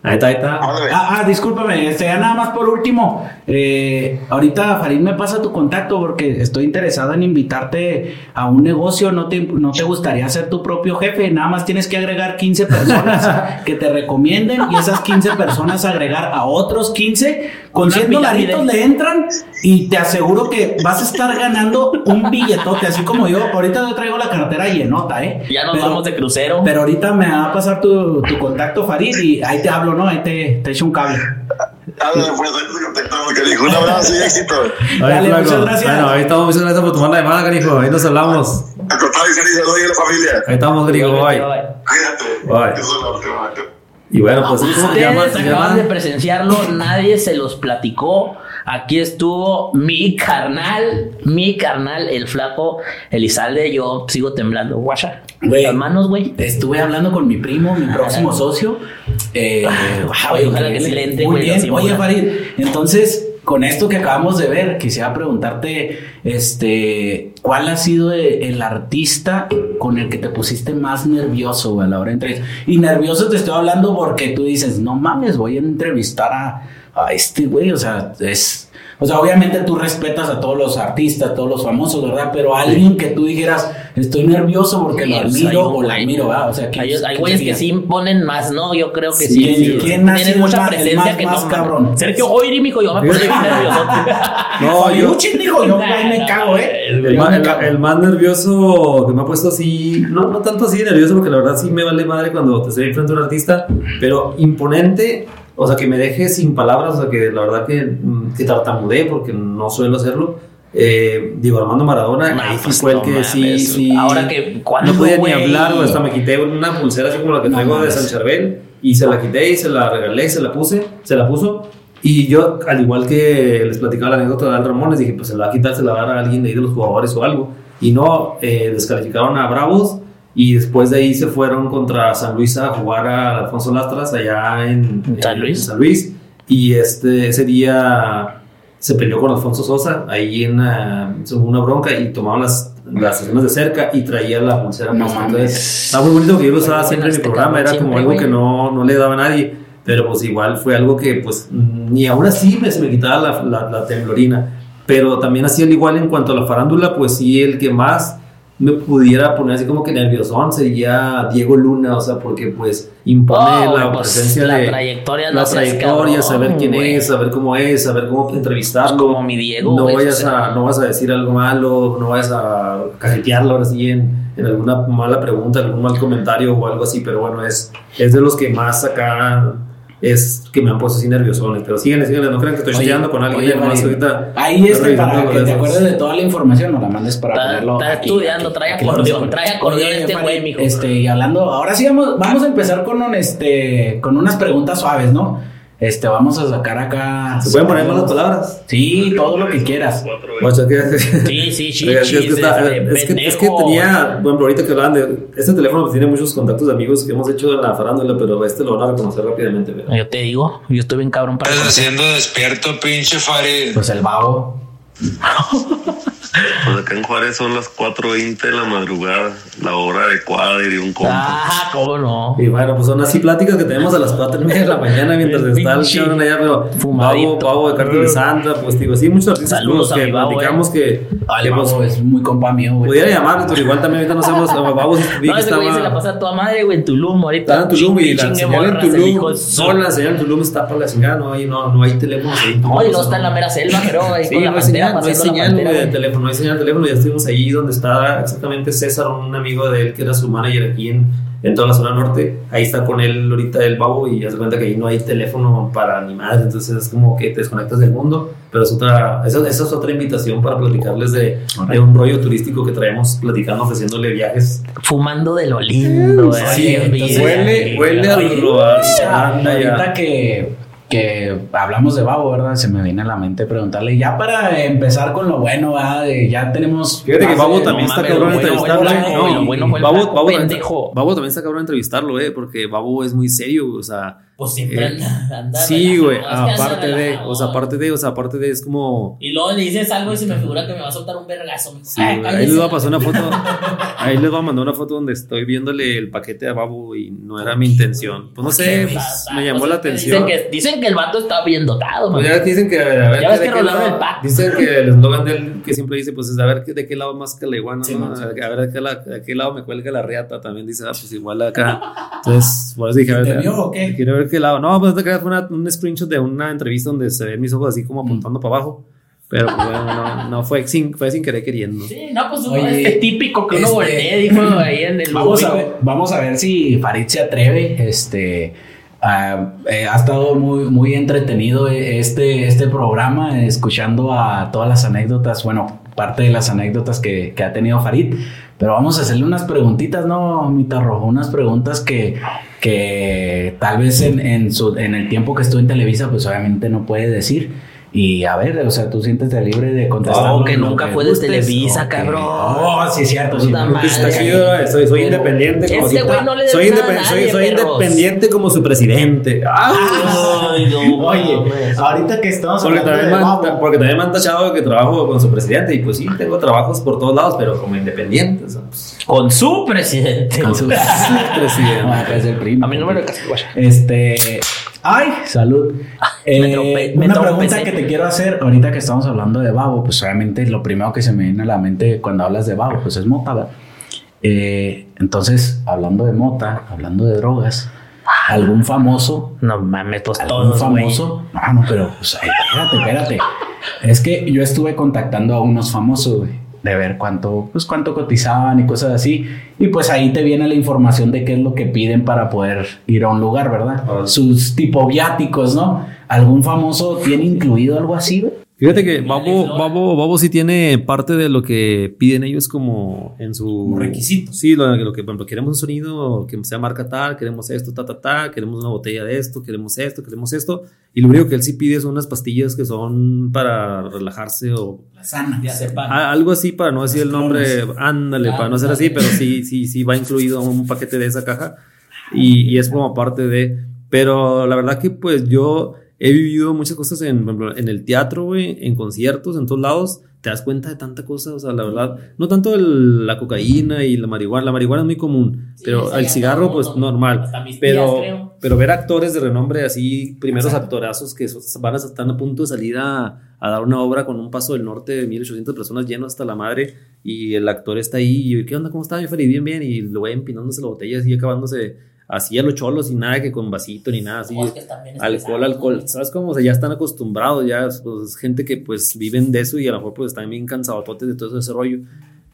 Ahí está, ahí está.
Ándale.
Ah, ah, discúlpame, este, ya nada más por último. Eh, ahorita Farid me pasa tu contacto porque estoy interesado en invitarte a un negocio. ¿No te, no te gustaría ser tu propio jefe? Nada más tienes que agregar 15 personas (laughs) que te recomienden y esas 15 personas agregar a otros 15. Con
Una
100
pirámide.
dolaritos le entran y te aseguro que vas a estar ganando un billetote, así como yo. Ahorita yo traigo la cartera llenota, ¿eh?
Ya nos
Pero-
vamos de crucero.
pero ahorita me va a pasar tu, tu contacto, Farid, y ahí te hablo, ¿no? Ahí te, te echo un cable.
Ándale, pues, contactamos, canijo. Un abrazo y éxito.
Dale, muchas gracias.
Bueno, ahí estamos, muchas gracias por tomar la llamada, canijo. Ahí nos hablamos.
Al contrario, feliz de hoy a la familia.
Ahí estamos, gringo. Bye.
Cuídate.
Bye.
Eso es la última.
Y bueno, pues.
Ustedes acaban de presenciarlo, nadie se los platicó. Aquí estuvo mi carnal, mi carnal, el flaco Elizalde. Yo sigo temblando. Guacha,
Güey.
las manos, güey.
Estuve hablando con mi primo, mi próximo socio. Eh,
Ah, güey, ojalá que sí le entre,
Muy bien. Oye. Farid, entonces, con esto que acabamos de ver, quisiera preguntarte, este, ¿cuál ha sido el artista con el que te pusiste más nervioso a la hora de entrevistar? Y nervioso te estoy hablando porque tú dices, no mames, voy a entrevistar a, a este güey, o sea, es o sea, obviamente tú respetas a todos los artistas, todos los famosos, ¿verdad? Pero alguien que tú dijeras, estoy nervioso porque lo admiro o la admiro, ¿verdad? O sea,
que, hay, güeyes que sí imponen más, ¿no? Yo creo que sí.
sí, ¿Quién tienen mucha presencia que más cabrón.
Sergio Oiri, mijo, yo me puse bien (laughs) nervioso.
no, yo, dijo, yo (laughs) me cago, ¿eh?
El, el, más nervioso que me ha puesto así, no, no tanto así nervioso, porque la verdad sí me vale madre cuando te estoy frente a un artista, pero imponente o sea, que me deje sin palabras, o sea, que la verdad que, mm, que tartamudeé porque no suelo hacerlo. Eh, digo, Armando Maradona, ahí pues fue el que sí, sí.
Ahora que
cuando. No podía ni hablar, o hasta me quité una pulsera así como la que traigo de San Charbel y se la quité y se la regalé y se la puse, se la puso. Y yo, al igual que les platicaba la anécdota de Al Ramón, les dije, pues se la va a quitar, se la va a dar a alguien de ahí de los jugadores o algo. Y no, eh, descalificaron a Bravos y después de ahí se fueron contra San Luis a jugar a Alfonso Lastras allá en,
San, Luis?
San Luis. Y este, ese día se peleó con Alfonso Sosa ahí en una bronca y tomaban las, las sesiones de cerca y traía la pulsera. No, Entonces, estaba muy bonito que yo lo usaba siempre en mi programa, era como algo que no, no le daba a nadie, pero pues igual fue algo que pues ni aún así me, se me quitaba la, la temblorina. Pero también así al igual en cuanto a la farándula, pues sí, el que más me pudiera poner así como que nerviosón sería Diego Luna, o sea, porque pues impone la pues, presencia
la
de
trayectoria,
la trayectoria, saber quién es, saber cómo es, saber cómo entrevistarlo.
Como mi Diego.
No vayas a, no vas a decir algo malo, no vayas a cajetearlo ahora sí en, en, alguna mala pregunta, algún mal comentario o algo así, pero bueno, es, es de los que más acá es que me han puesto así nerviosones. Pero síguenle, síguenle, no crean que estoy chillando con alguien. ahorita
ahí está para que te acuerdes de toda la información o la mandes para
está,
ponerlo.
Está estudiando, trae acordeón, trae acordeón este güey, mijo.
Este, y hablando, ahora sí vamos, vamos a empezar con un, este, con unas preguntas suaves, ¿no? Este, vamos a sacar acá.
¿Se pueden poner malas palabras?
Sí, todo lo que quieras. (laughs)
Sí, sí, sí.
Es, que, es, que, tenía, bueno, ahorita que hablaban de. Este teléfono pues, tiene muchos contactos de amigos que hemos hecho en la farándula, pero este lo van a reconocer rápidamente.
Yo te digo, yo estoy bien cabrón
para. Estás haciendo despierto, pinche Farid.
Pues el vago.
Pues acá en Juárez son las 4.20 de la madrugada, la hora adecuada, diría un compa.
Ah, cómo no.
Y bueno, pues son así pláticas que tenemos a las 4 y media de la mañana mientras está el cabrón allá, pero Pavo, Pavo de Cartel de Santa, pues digo, sí, muchos artistas
Saludos
que platicamos que,
que pues, es muy compa mío, güey.
Pudiera llamarle, pero igual también ahorita no sabemos, Pavo
vi no, que estaba... se la pasa a toda madre, güey, en Tulum ahorita.
Está en Tulum y la señal en Tulum, no, la señal en Tulum está para la chingada, no hay, no, no hay teléfono.
Oye, no está en la mera selva, pero ahí con la pantera
No hay señal de teléfono, no hay señal de teléfono, ya estuvimos ahí donde estaba exactamente César, un amigo de él que era su manager aquí en, en toda la zona norte. Ahí está con él ahorita el babo y ya se cuenta que ahí no hay teléfono para ni madre, entonces es como que te desconectas del mundo. Pero es otra, esa, esa es otra invitación para platicarles de, de, un rollo turístico que traemos platicando, ofreciéndole viajes.
Fumando de lo lindo,
sí, huele, huele a lo Ahorita que que hablamos de Babo, ¿verdad? Se me viene a la mente preguntarle, ya para empezar con lo bueno, ¿verdad? ya tenemos...
Fíjate que Babo también está cabrón entrevistarlo, ¿eh? Babo también está cabrón entrevistarlo, ¿eh? Porque Babo es muy serio, o sea
pues siempre eh, anda,
Sí, güey, aparte de, o sea, aparte de, o sea, aparte de, es como...
Y luego le dices algo y se me figura que me va a soltar un vergazo.
Sí, ahí les va a pasar una foto, (laughs) ahí les va a mandar una foto donde estoy viéndole el paquete a Babu y no era mi intención. Pues no sé, pues, me llamó la atención.
Dicen que, dicen que el vato está bien dotado,
Pues ya dicen que, a ver,
ya ves que rolaron el pack.
Dicen que el eslogan de él que siempre dice, pues es a ver de qué lado más que la iguana, ¿no? A ver de qué, de qué lado me cuelga la riata, también dice, ah, pues igual acá. Entonces, por eso dije, a ver, quiero ver qué lado. No, pues fue un screenshot de una entrevista donde se ven mis ojos así como apuntando para abajo. Pero pues, bueno, no, no, fue, sin, fue sin querer queriendo.
Sí, no, pues Oye, es típico que uno este, dijo ahí en el.
Vamos a, ver, vamos a ver si Farid se atreve. Este. Uh, eh, ha estado muy, muy entretenido este, este programa, escuchando a todas las anécdotas, bueno, parte de las anécdotas que, que ha tenido Farid. Pero vamos a hacerle unas preguntitas, ¿no, Mitarro? Unas preguntas que, que tal vez en, en, su, en el tiempo que estuvo en Televisa, pues obviamente no puede decir. Y a ver, o sea, tú siéntete libre de contestar.
Oh, que nunca fue de
gustes.
Televisa,
Ok.
cabrón.
Oh, sí, es cierto. Sí.
Está chido, soy, soy independiente. como
Este güey no le
soy,
nada a
independ- soy,
nadie,
soy
perros.
independiente como su presidente. Ah,
Ay, no (laughs)
Oye,
mames.
ahorita que estamos
porque, también
de
porque también me han tachado que trabajo con su presidente. Y pues sí, tengo trabajos por todos lados, pero como independiente. o sea, pues,
Con su presidente.
Con su (laughs)
presidente.
Ah, que.
A mí no me lo.
Este. Ay, salud. (laughs) Eh,
me trompé- me
una pregunta que te quiero hacer ahorita que estamos hablando de Babo, pues obviamente lo primero que se me viene a la mente cuando hablas de Babo, pues es mota, ¿verdad? Eh, entonces, hablando de mota, hablando de drogas, algún famoso,
No mames, pues
algún
todos,
famoso, no, no, pero pues, espérate, espérate. Es que yo estuve contactando a unos famosos, güey, de ver cuánto, pues cuánto cotizaban y cosas así. Y pues ahí te viene la información de qué es lo que piden para poder ir a un lugar, ¿verdad?
Ah.
Sus tipo viáticos, ¿no? ¿Algún famoso tiene incluido algo así, güey?
Fíjate que Babo, Babo, Babo sí tiene parte de lo que piden ellos como en su...
Como requisito.
Sí, lo, lo que, por ejemplo, queremos un sonido que sea marca tal, queremos esto, ta, ta, ta, queremos una botella de esto, queremos esto, queremos esto. Y lo único que él sí pide son unas pastillas que son para relajarse o
Sana.
a- algo así, para no decir el nombre, ándale, para no ser así, pero sí, sí, sí va incluido un paquete de esa caja y, y es como parte de... Pero la verdad que pues yo he vivido muchas cosas en, en el teatro, güey, en conciertos, en todos lados. Te das cuenta de tanta cosa, o sea, la verdad, no tanto el- la cocaína y la marihuana, la marihuana es muy común, pero el cigarro
todo
pues
mundo,
normal, pero, pero ver actores de renombre así, primeros actorazos que van a estar a punto de salir a, a dar una obra con un paso del norte de 1800 personas lleno hasta la madre y el actor está ahí y ¿qué onda? ¿Cómo está? Bien feliz, bien, bien y lo voy empinándose la botella así acabándose así a los cholos y nada que con vasito ni nada así.
Es que
alcohol, alcohol. ¿sabes cómo? O sea, ya están acostumbrados, ya pues, gente que pues viven de eso y a lo mejor pues están bien cansadototes de todo ese rollo.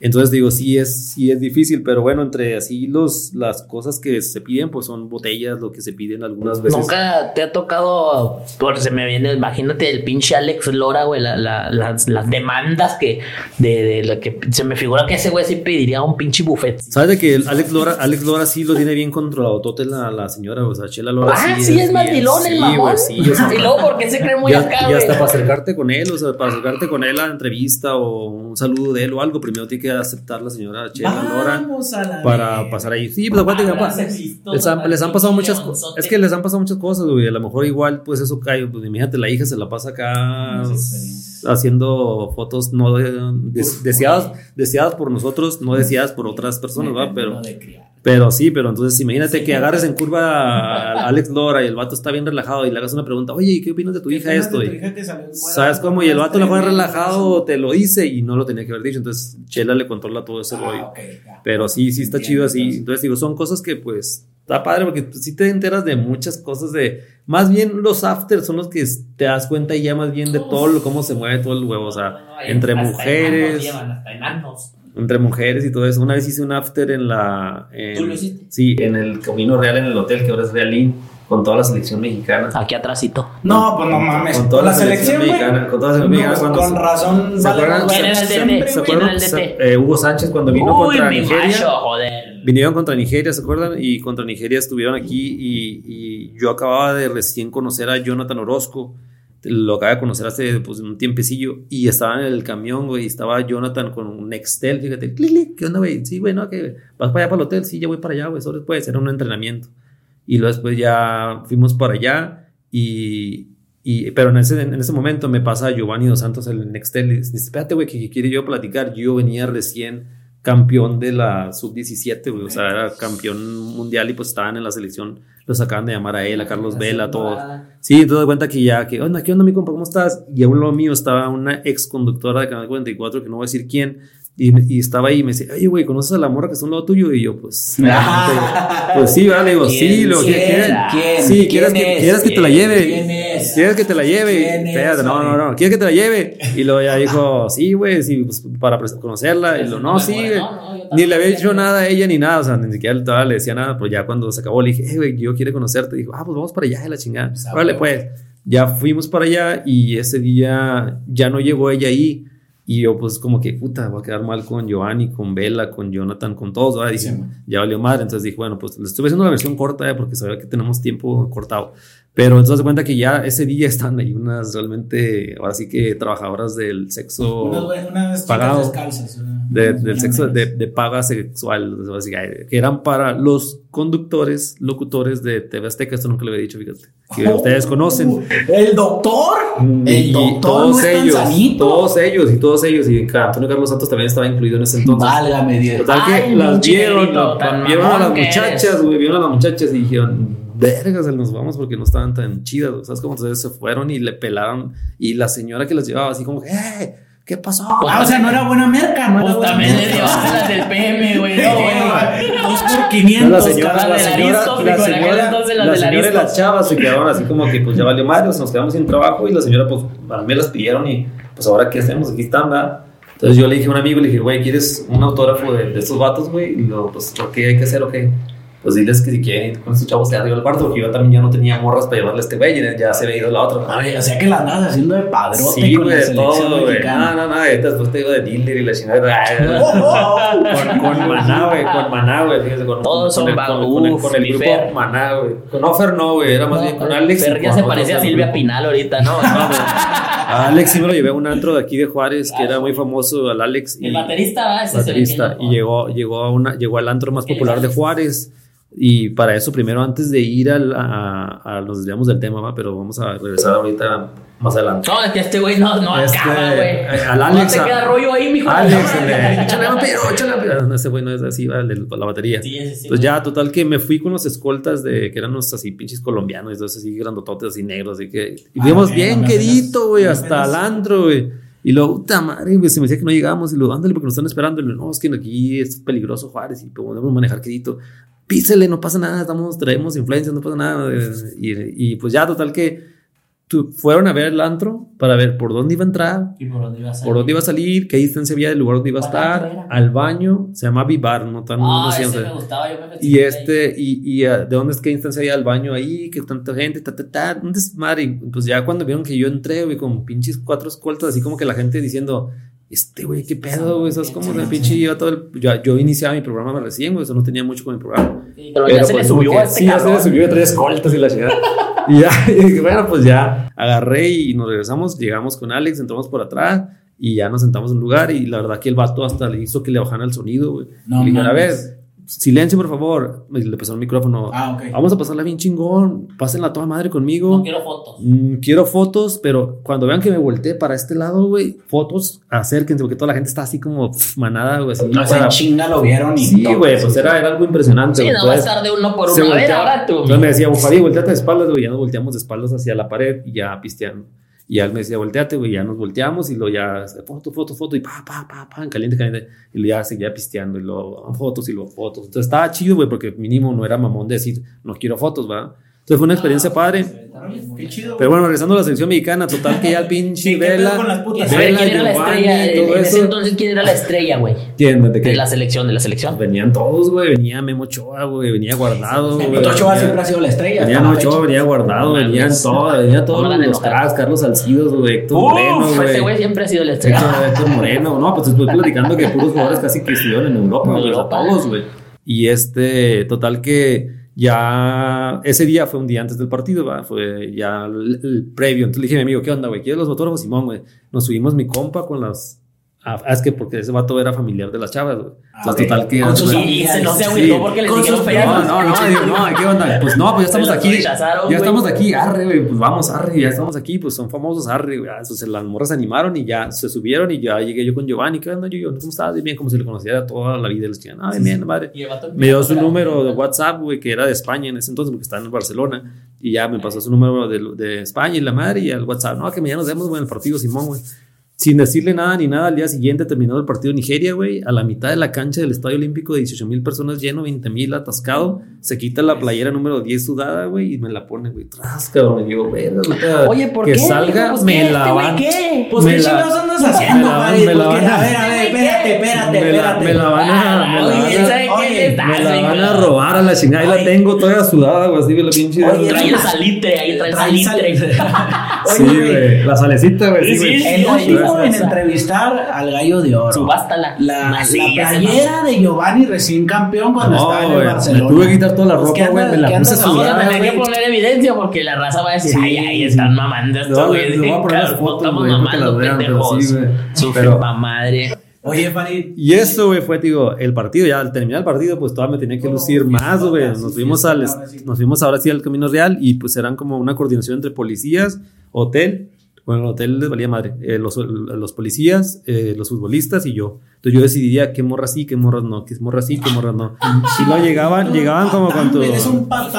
Entonces digo, sí es, sí es difícil, pero bueno, entre así los, las cosas que se piden, pues son botellas, lo que se piden algunas veces.
Nunca te ha tocado, por se me viene, imagínate el pinche Alex Lora, güey, la- la- las, las demandas que, de, de lo que se me figura que ese güey sí pediría un pinche buffet.
¿Sabes de que el Alex Lora, Alex Lora sí lo tiene bien controlado, tote la, la señora, o sea, Chela Lora
Ah, sí, es
bien-
mandilón
sí,
el mamón.
sí, (laughs)
y luego, ¿por qué se cree muy
y,
acá,
y
güey?
hasta para acercarte con él, o sea, para acercarte con él a entrevista o un saludo de él o algo, primero tiene que aceptar la señora Chela Lora
la
para pasar ahí. Sí, pues acuérdate que les han, les pasado muchas cosas. Es que les han pasado muchas cosas, güey. A lo mejor igual, pues eso cae. Pues imagínate, la hija se la pasa acá haciendo fotos no de- des- deseadas, deseadas por nosotros, no deseadas por otras personas, ¿verdad? Pero, pero sí, pero entonces imagínate que agarres en curva a (laughs) Alex Lora y el vato está bien relajado y le hagas una pregunta, oye, ¿y qué opinas de tu hija esto? Y- ¿Sabes cómo? Y el vato le fue relajado, te lo dice y no lo tenía que haber dicho. Entonces, Chela le controla todo ese rollo. Pero sí, sí está chido así. Entonces, digo, son cosas que pues está padre porque sí te enteras de muchas cosas de. Más bien los afters son los que te das cuenta ya más bien de todo lo, cómo se mueve todo el huevo. O sea, entre
Hasta
mujeres.
enanos llevan, hasta enanos.
Entre mujeres y todo eso. Una vez hice un after en la. en-
¿Tú lo hiciste?
Sí, en el Camino Real, en el hotel que ahora es Realín, con toda la selección mexicana.
Aquí atrásito.
No, pues no mames.
Con toda la
selección,
mexicana, con toda la selección
No,
mexicana,
Con
se-
razón.
¿Se
vale
acuerdan?
más
¿Quién era el
siempre,
DT?
¿Se
güey.
¿Quién era
acuerdan?
el DT?
Se- eh, Hugo Sánchez cuando vino
Uy,
contra
mi
Nigeria.
macho, joder.
Vinieron contra Nigeria, ¿se acuerdan? Y contra Nigeria estuvieron aquí y, y yo acababa de recién conocer a Jonathan Orozco. Lo acabé de conocer hace pues, un tiempecillo y estaba en el camión, güey, y estaba Jonathan con un Nextel, fíjate, clic, clic, ¿qué onda, güey? Sí, güey, ¿no? ¿Qué? ¿Vas para allá para el hotel? Sí, ya voy para allá, güey, solo puede ser un entrenamiento. Y luego después ya fuimos para allá y... y pero en ese, en ese momento me pasa Giovanni Dos Santos el Nextel y dice, espérate, güey, que, que quiere yo platicar. Yo venía recién campeón de la sub-17, güey, o sea, era campeón mundial y pues estaban en la selección, los acaban de llamar a él, a Carlos Vela, a todos. Sí, entonces de cuenta que ya, que, onda, ¿qué onda, mi compa? ¿Cómo estás? Y a un lado mío estaba una ex conductora de Canal 44, que no voy a decir quién, y, y estaba ahí y me decía, oye, güey, ¿conoces a la morra que está a un lado tuyo? Y yo, pues, (laughs) pues sí, vale, digo, sí, lo
¿Quién?
¿Quién?
Sí, ¿quieres
¿Quién
que,
es?
¿quieres que te la lleve?
¿Quién es?
¿Quieres que te la lleve?
¿Quién es,
Espérate, no, no, no, ¿quieres que te la lleve? Y luego ya dijo, sí, güey, sí, pues, para conocerla. Y lo, no, sí, güey. Ni le había dicho nada a ella ni nada, o sea, ni siquiera todavía le decía nada, pero ya cuando se acabó le dije, eh, güey, yo quiero conocerte. Dijo, ah, pues vamos para allá, de la chingada. Órale, pues. Ya fuimos para allá y ese día ya no llegó ella ahí, Y yo, pues, como que, puta, voy a quedar mal con Giovanni, con Bella, con Jonathan, con todos, ¿verdad? Dije,
Sí,
ya valió madre. Entonces dije, bueno, pues, le estuve haciendo la versión corta, ¿eh? porque sabía que tenemos tiempo cortado. Pero entonces se cuenta que ya ese día están ahí unas realmente, ahora sí que trabajadoras del sexo,
Unas, unas chicas
pagado.
descalzas. una-
de- del sexo, de, de paga sexual, que eran para los conductores, locutores de TV Azteca. Esto nunca le había dicho, fíjate. Que
Oh.
ustedes conocen.
El doctor.
Y
El doctor
todos
no
ellos,
sanito.
todos ellos y todos ellos. Y Antonio Carlos Santos también estaba incluido en ese entonces.
Válgame Dios.
Total que
Ay,
las
pinche
vieron, la- vieron a las
que
muchachas, güey, vieron a las muchachas y dijeron, vergas, nos vamos porque no estaban tan chidas, ¿sabes cómo? Entonces se fueron y le pelaron y la señora que las llevaba así como, ¡eh! ¿Qué pasó?
Ah, o sea, no era buena merca, no era
Pues
buena
también le
merca.
llevaste las del PM, güey. No, güey.
Dos por
No,
500.
la señora, la señora, señora, señora y las chavas se quedaron así como que pues ya valió madre, nos quedamos sin trabajo y la señora pues a mí me las pidieron y pues ahora qué hacemos, aquí están, ¿verdad? Entonces yo le dije a un amigo, le dije, güey, ¿quieres un autógrafo de, de estos vatos, güey? Y lo, pues, ¿por qué hay que hacer o qué? Pues diles que si quieren con estos chavos se arriba al cuarto, porque yo también ya no tenía morras para llevarle a este güey, ya se había ido la otra.
A ver, o sea que la andabas haciendo de padrote
Sí,
con la
güey,
selección
todo, güey.
mexicana.
No, no, no, después te digo de dealer y la chingada. (laughs)
Oh,
con, con Maná, güey, con Maná, güey. Fíjese, con,
Todos
con
son
con, con el, con el grupo
Fer.
Maná, güey. Con Ofer no, güey, era más bien con Alex.
Fer ya se parece a Silvia. Pinal ahorita, ¿no? (laughs)
No, güey. A Alex sí me lo llevé a un antro de aquí de Juárez, que era muy famoso, al Alex. y-
El baterista, ¿va? Ese es el
baterista, y llegó, llegó, a una, llegó al antro más
¿Quién es
popular de? Juárez. Y para eso, primero, antes de ir al, a, a- Nos desviamos del tema, ¿va? pero vamos a regresar ahorita más adelante.
No, es que este güey no, no
Este,
acaba, güey.
eh, al Alex,
No te queda rollo ahí, mijo.
Alex, échale échale. No, ese güey no es así, va, de la batería.
Sí, ese sí.
Pues ya, total que me fui con los escoltas de que eran unos así pinches colombianos, entonces así grandototes, así negros, así que. Y
Ah,
fuimos
ok,
bien quedito, güey, hasta antro, güey. Y luego, puta madre, güey, se me decía que no llegamos. Y luego, ándale, porque nos están esperando. Y luego, no, es que aquí es peligroso Juárez y podemos manejar quedito. Písele, no pasa nada, estamos, traemos influencias, no pasa nada. eh, Y, y pues ya, total que tu- fueron a ver el antro para ver por dónde iba a entrar,
¿Y por dónde ibas a
por dónde iba a salir, qué distancia había del lugar donde iba a
¿Cuál antro
estar, al baño, se llama Vivar, no tan no
Ah,
sé,
ese
o sea,
me gustaba, yo me
y
ahí.
este, y, y ah, de dónde es qué distancia había al baño ahí, que tanta gente, ta, ta, ta, un desmadre. Pues ya cuando vieron que yo entré, güey, con pinches cuatro escoltas, así como que la gente diciendo, este güey, qué pedo, güey, ¿sabes cómo? De pinche iba todo el. Yo, yo iniciaba mi programa recién, güey, eso no tenía mucho con mi programa.
Sí, Pero, ya se le
pues, como
subió
que
a este
sí, ya se le subió, traía escoltas y la chingada. (laughs) y ya, (laughs) y dije, bueno, pues ya agarré y nos regresamos, llegamos con Alex, entramos por atrás y ya nos sentamos en un lugar y la verdad que el vato hasta le hizo que le bajaran el sonido, güey.
No
y le dije, a ver,
mames.
Silencio por favor. Y le pasó el micrófono.
Ah, ok.
Vamos a pasarla bien chingón, pásenla toda madre conmigo.
No quiero fotos.
Mm, quiero fotos, pero cuando vean que me volteé para este lado, güey, fotos, acérquense, porque toda la gente está así como manada, güey. Así,
No sé,
para-
chinga lo vieron y
Sí, güey, pues era, era algo impresionante.
Sí, no va a estar de uno por uno. A ver, ahora tú.
Entonces me decía, Bufari, volteate de espaldas, güey. Ya nos volteamos de espaldas hacia la pared y ya pisteando. Y él me decía, volteate, güey. Ya nos volteamos y luego ya, foto, foto, foto. Y pa, pa, pa, pa, caliente, caliente. Y luego ya seguía pisteando y luego fotos y luego fotos. Entonces estaba chido, güey, porque mínimo no era mamón de decir, no quiero fotos, ¿va? Entonces fue una experiencia padre.
Qué chido.
Pero bueno, regresando a la selección mexicana, total que ya el pinche
Sí, ¿qué pedo
Vela.
con las putas?
A ver,
Vela,
¿quién era la estrella? En, ese entonces, ¿quién era la estrella, güey?
¿Quién? ¿De qué?
De la selección, de la selección.
Venían todos, güey. Venía Memo Ochoa, güey. Venía guardado. güey.
Ochoa
Venía-
siempre ha sido la estrella.
Venía
la
Ochoa, venía guardado,
No
venían
mames.
todos, venía todos
No
los cracks, Carlos Salcidos, güey, Héctor Moreno,
Uf,
güey.
ese güey siempre ha sido la estrella.
Héctor, Héctor Moreno, no, pues estoy platicando que puros jugadores casi que estuvieron en Europa,
En
güey, todos, güey. Y este, total que ya ese día fue un día antes del partido, ¿va? fue ya el, previo. Entonces le dije a mi amigo, ¿qué onda, güey? ¿Quieres los autógrafos? Simón, güey. Nos subimos mi compa con las. Ah, es que porque ese vato era familiar de las chavas, güey.
Ah,
Entonces, total que.
Con sus
se no se agüitó porque le dijeron
no, no, no, digo, no, ¿qué onda? Pues no, pues ya estamos aquí. Ya estamos aquí, arre, güey, pues vamos, arre, ya estamos aquí, pues son famosos, arre, güey. Ah, Entonces las morras se animaron y ya se subieron y ya llegué yo con Giovanni, ¿qué onda, yo? ¿Cómo estás? Bien, como si lo conociera toda la vida. y Les decían, ah, bien, bien, madre.
Y el vato
Me dio su número de. WhatsApp, güey, que era de España en ese entonces, porque estaba en Barcelona. Y ya me pasó su número de, de España y la madre y al WhatsApp. No, que mañana nos vemos, güey, en el partido Simón, güey. Sin decirle nada ni nada, al día siguiente terminó el partido en Nigeria, güey. A la mitad de la cancha del Estadio Olímpico de 18 mil personas lleno, 20 mil atascado. Se quita la playera número 10 sudada, güey, y me la pone, güey. Tras, cabrón. Y digo, verga,
Oye, ¿por
que
qué?
salga,
Pues,
me la
¿Este güey
van.
qué?
Pues
me
qué chingados andas
me
haciendo, Farid?
me la
Porque,
van a-
a ver, a ver, espérate, espérate,
Me la,
espérate.
me la van a, me la
Oye,
van
¿quién
a-
sabe
oye,
qué
me la
güey?
van a robar a la chingada. Ahí la tengo toda sudada, güey. Así que la pinche.
Oye,
Trae el salitre, ahí trae el
Trae
salitre. (laughs)
Sí,
güey.
La salecita, güey. Sí,
Sí,
güey.
sí,
En la entrevistar al gallo de oro.
Subástala.
La, la
Así, ese
playera de Giovanni recién campeón cuando
No,
estaba en el
güey, me
Barcelona.
tuve que quitar toda la
Pues, ¿qué
ropa, güey, me la puse
andas
Vamos a
sudada,
tener que poner evidencia porque la raza va a decir,
Sí,
ay, ay, están mamando esto,
No,
güey.
les voy a poner las fotos,
estamos
güey, que
mamando, pendejos. madre.
Oye, Farid.
Y eso, güey, fue, digo, el partido, ya al terminar el partido, pues todavía me tenía que lucir más, güey. Nos fuimos al, nos fuimos ahora sí al Camino Real y pues eran como una coordinación entre policías, hotel, bueno, el hotel les valía madre, eh, los, los policías, eh, los futbolistas y yo. Entonces yo decidía qué morras sí, qué morras no, qué morras sí, qué morras no. Y luego llegaban, llegaban como con tu,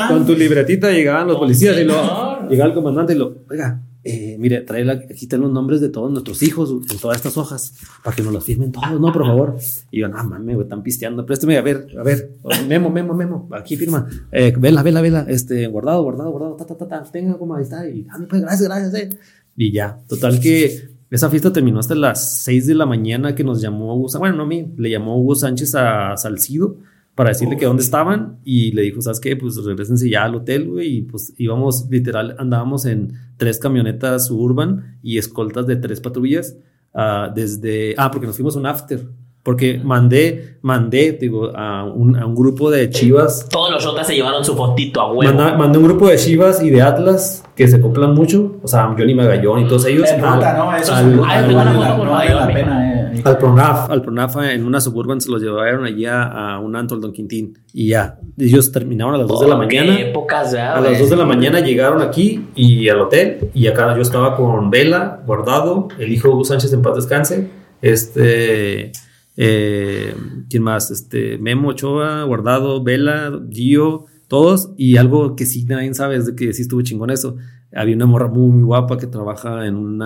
con tu libretita, llegaban los policías y luego llegaba el comandante y lo, oiga, eh, mire, trae aquí están los nombres de todos nuestros hijos en todas estas hojas para que nos las firmen todos, no, por favor. Y yo, no mames, están pisteando, préstame, a ver, a ver, memo, memo, memo, aquí firma, eh, vela, vela, vela, este, guardado, guardado, guardado, ta, ta, ta, ta, tenga como ahí está, y ah, pues, gracias, gracias, eh. Y ya, total que esa fiesta terminó hasta las 6 de la mañana que nos llamó Hugo, bueno, no a mí, le llamó Hugo Sánchez a Salcido para decirle que dónde estaban y le dijo, ¿sabes qué? Pues regresense ya al hotel, güey, y pues íbamos, literal, andábamos en tres camionetas suburban y escoltas de tres patrullas ah, desde, ah, porque nos fuimos un after, porque mandé, mandé, digo, a un, a un grupo de chivas
Todos los shotas se llevaron su fotito a huevo.
Mandé un grupo de Chivas y de Atlas que se acoplan mucho, o sea, Johnny Magallón y todos ellos.
En ruta, ¿no? Eso
al,
es
Ay,
no
te van a
vale
mandar
la-
por
no vale la pena, eh.
Al Pronaf, al Pronaf en una suburban se los llevaron allá a un antro, el Don Quintín, y ya, ellos terminaron a las 2 de la
Oh, qué
mañana.
épocas ya,
A las 2 de la mañana llegaron aquí y al hotel, y acá yo estaba con Vela, guardado, el hijo de Hugo Sánchez en paz descanse, este, eh, ¿quién más? Este, Memo Ochoa, guardado, Vela, Gio, todos, y algo que sí nadie sabe es de que sí estuvo chingón eso. Había una morra muy, muy guapa que trabaja en un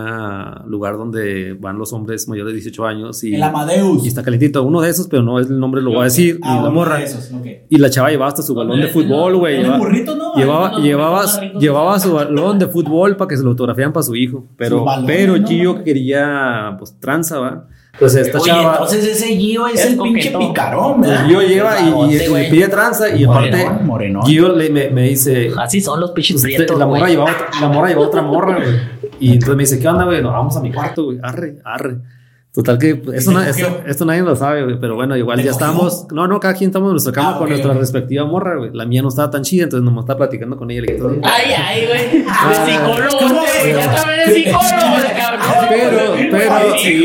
lugar donde van los hombres mayores de 18 años y,
El Amadeus.
y está calentito. Uno de esos, pero no es el nombre, lo voy a decir.
Ah,
y la
uno
morra.
de esos, ok.
Y la chava llevaba hasta su balón de fútbol, güey.
¿Tiene
Llevaba-
burrito, no?
Llevaba,
no,
llevaba,
no, no, no,
llevaba
no,
su balón de fútbol para que se lo autografiaran para su hijo. Pero,
balones,
pero
¿no?
Gio quería, pues, tranza, ¿va? Entonces esta
Oye,
chava.
entonces ese Gio es,
Es
el pinche
coquetón.
picarón,
pues,
¿verdad?
Gio lleva y, y-
Babote,
y
güey.
le pide tranza y aparte
Morenón, morenón.
Gio le, me, me dice
Así son los pinches
pues,
prietos,
la morra llevaba otra, la morra llevaba otra morra güey. y entonces me dice qué onda güey nos vamos a mi cuarto güey arre arre total que eso
te
na- esto, esto nadie lo sabe güey, pero bueno igual
¿Te
ya
cogió?
estamos no no cada quien estamos en nuestra cama
Ah,
con nuestra respectiva morra güey la mía no estaba tan chida entonces nos estaba platicando con ella le dije,
Ay, ay, güey.
Ah,
De psicólogo, güey. Ya también es psicólogo, el cabrón.
pero, pero,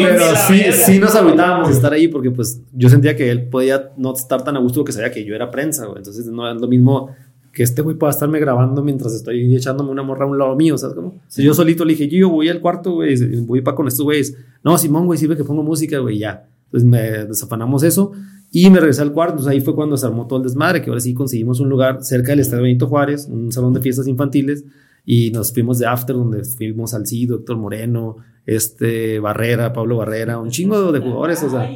pero sí, sí nos agüitábamos de estar ahí porque pues yo sentía que él podía no estar tan a gusto porque sabía que yo era prensa, güey. Entonces no es lo mismo que este güey pueda estarme grabando mientras estoy echándome una morra a un lado mío, ¿sabes cómo? Si yo solito le dije, yo voy al cuarto, güey, y voy para con estos güeyes. No, Simón, güey, sirve que pongo música, güey, ya. Entonces me desafanamos eso y me regresé al cuarto. Entonces ahí fue cuando se armó todo el desmadre, que ahora sí conseguimos un lugar cerca del Estadio Benito Juárez, un salón de fiestas infantiles y nos fuimos de after donde fuimos al Cido, Héctor Moreno, este Barrera, Pablo Barrera, un chingo de jugadores, o sea.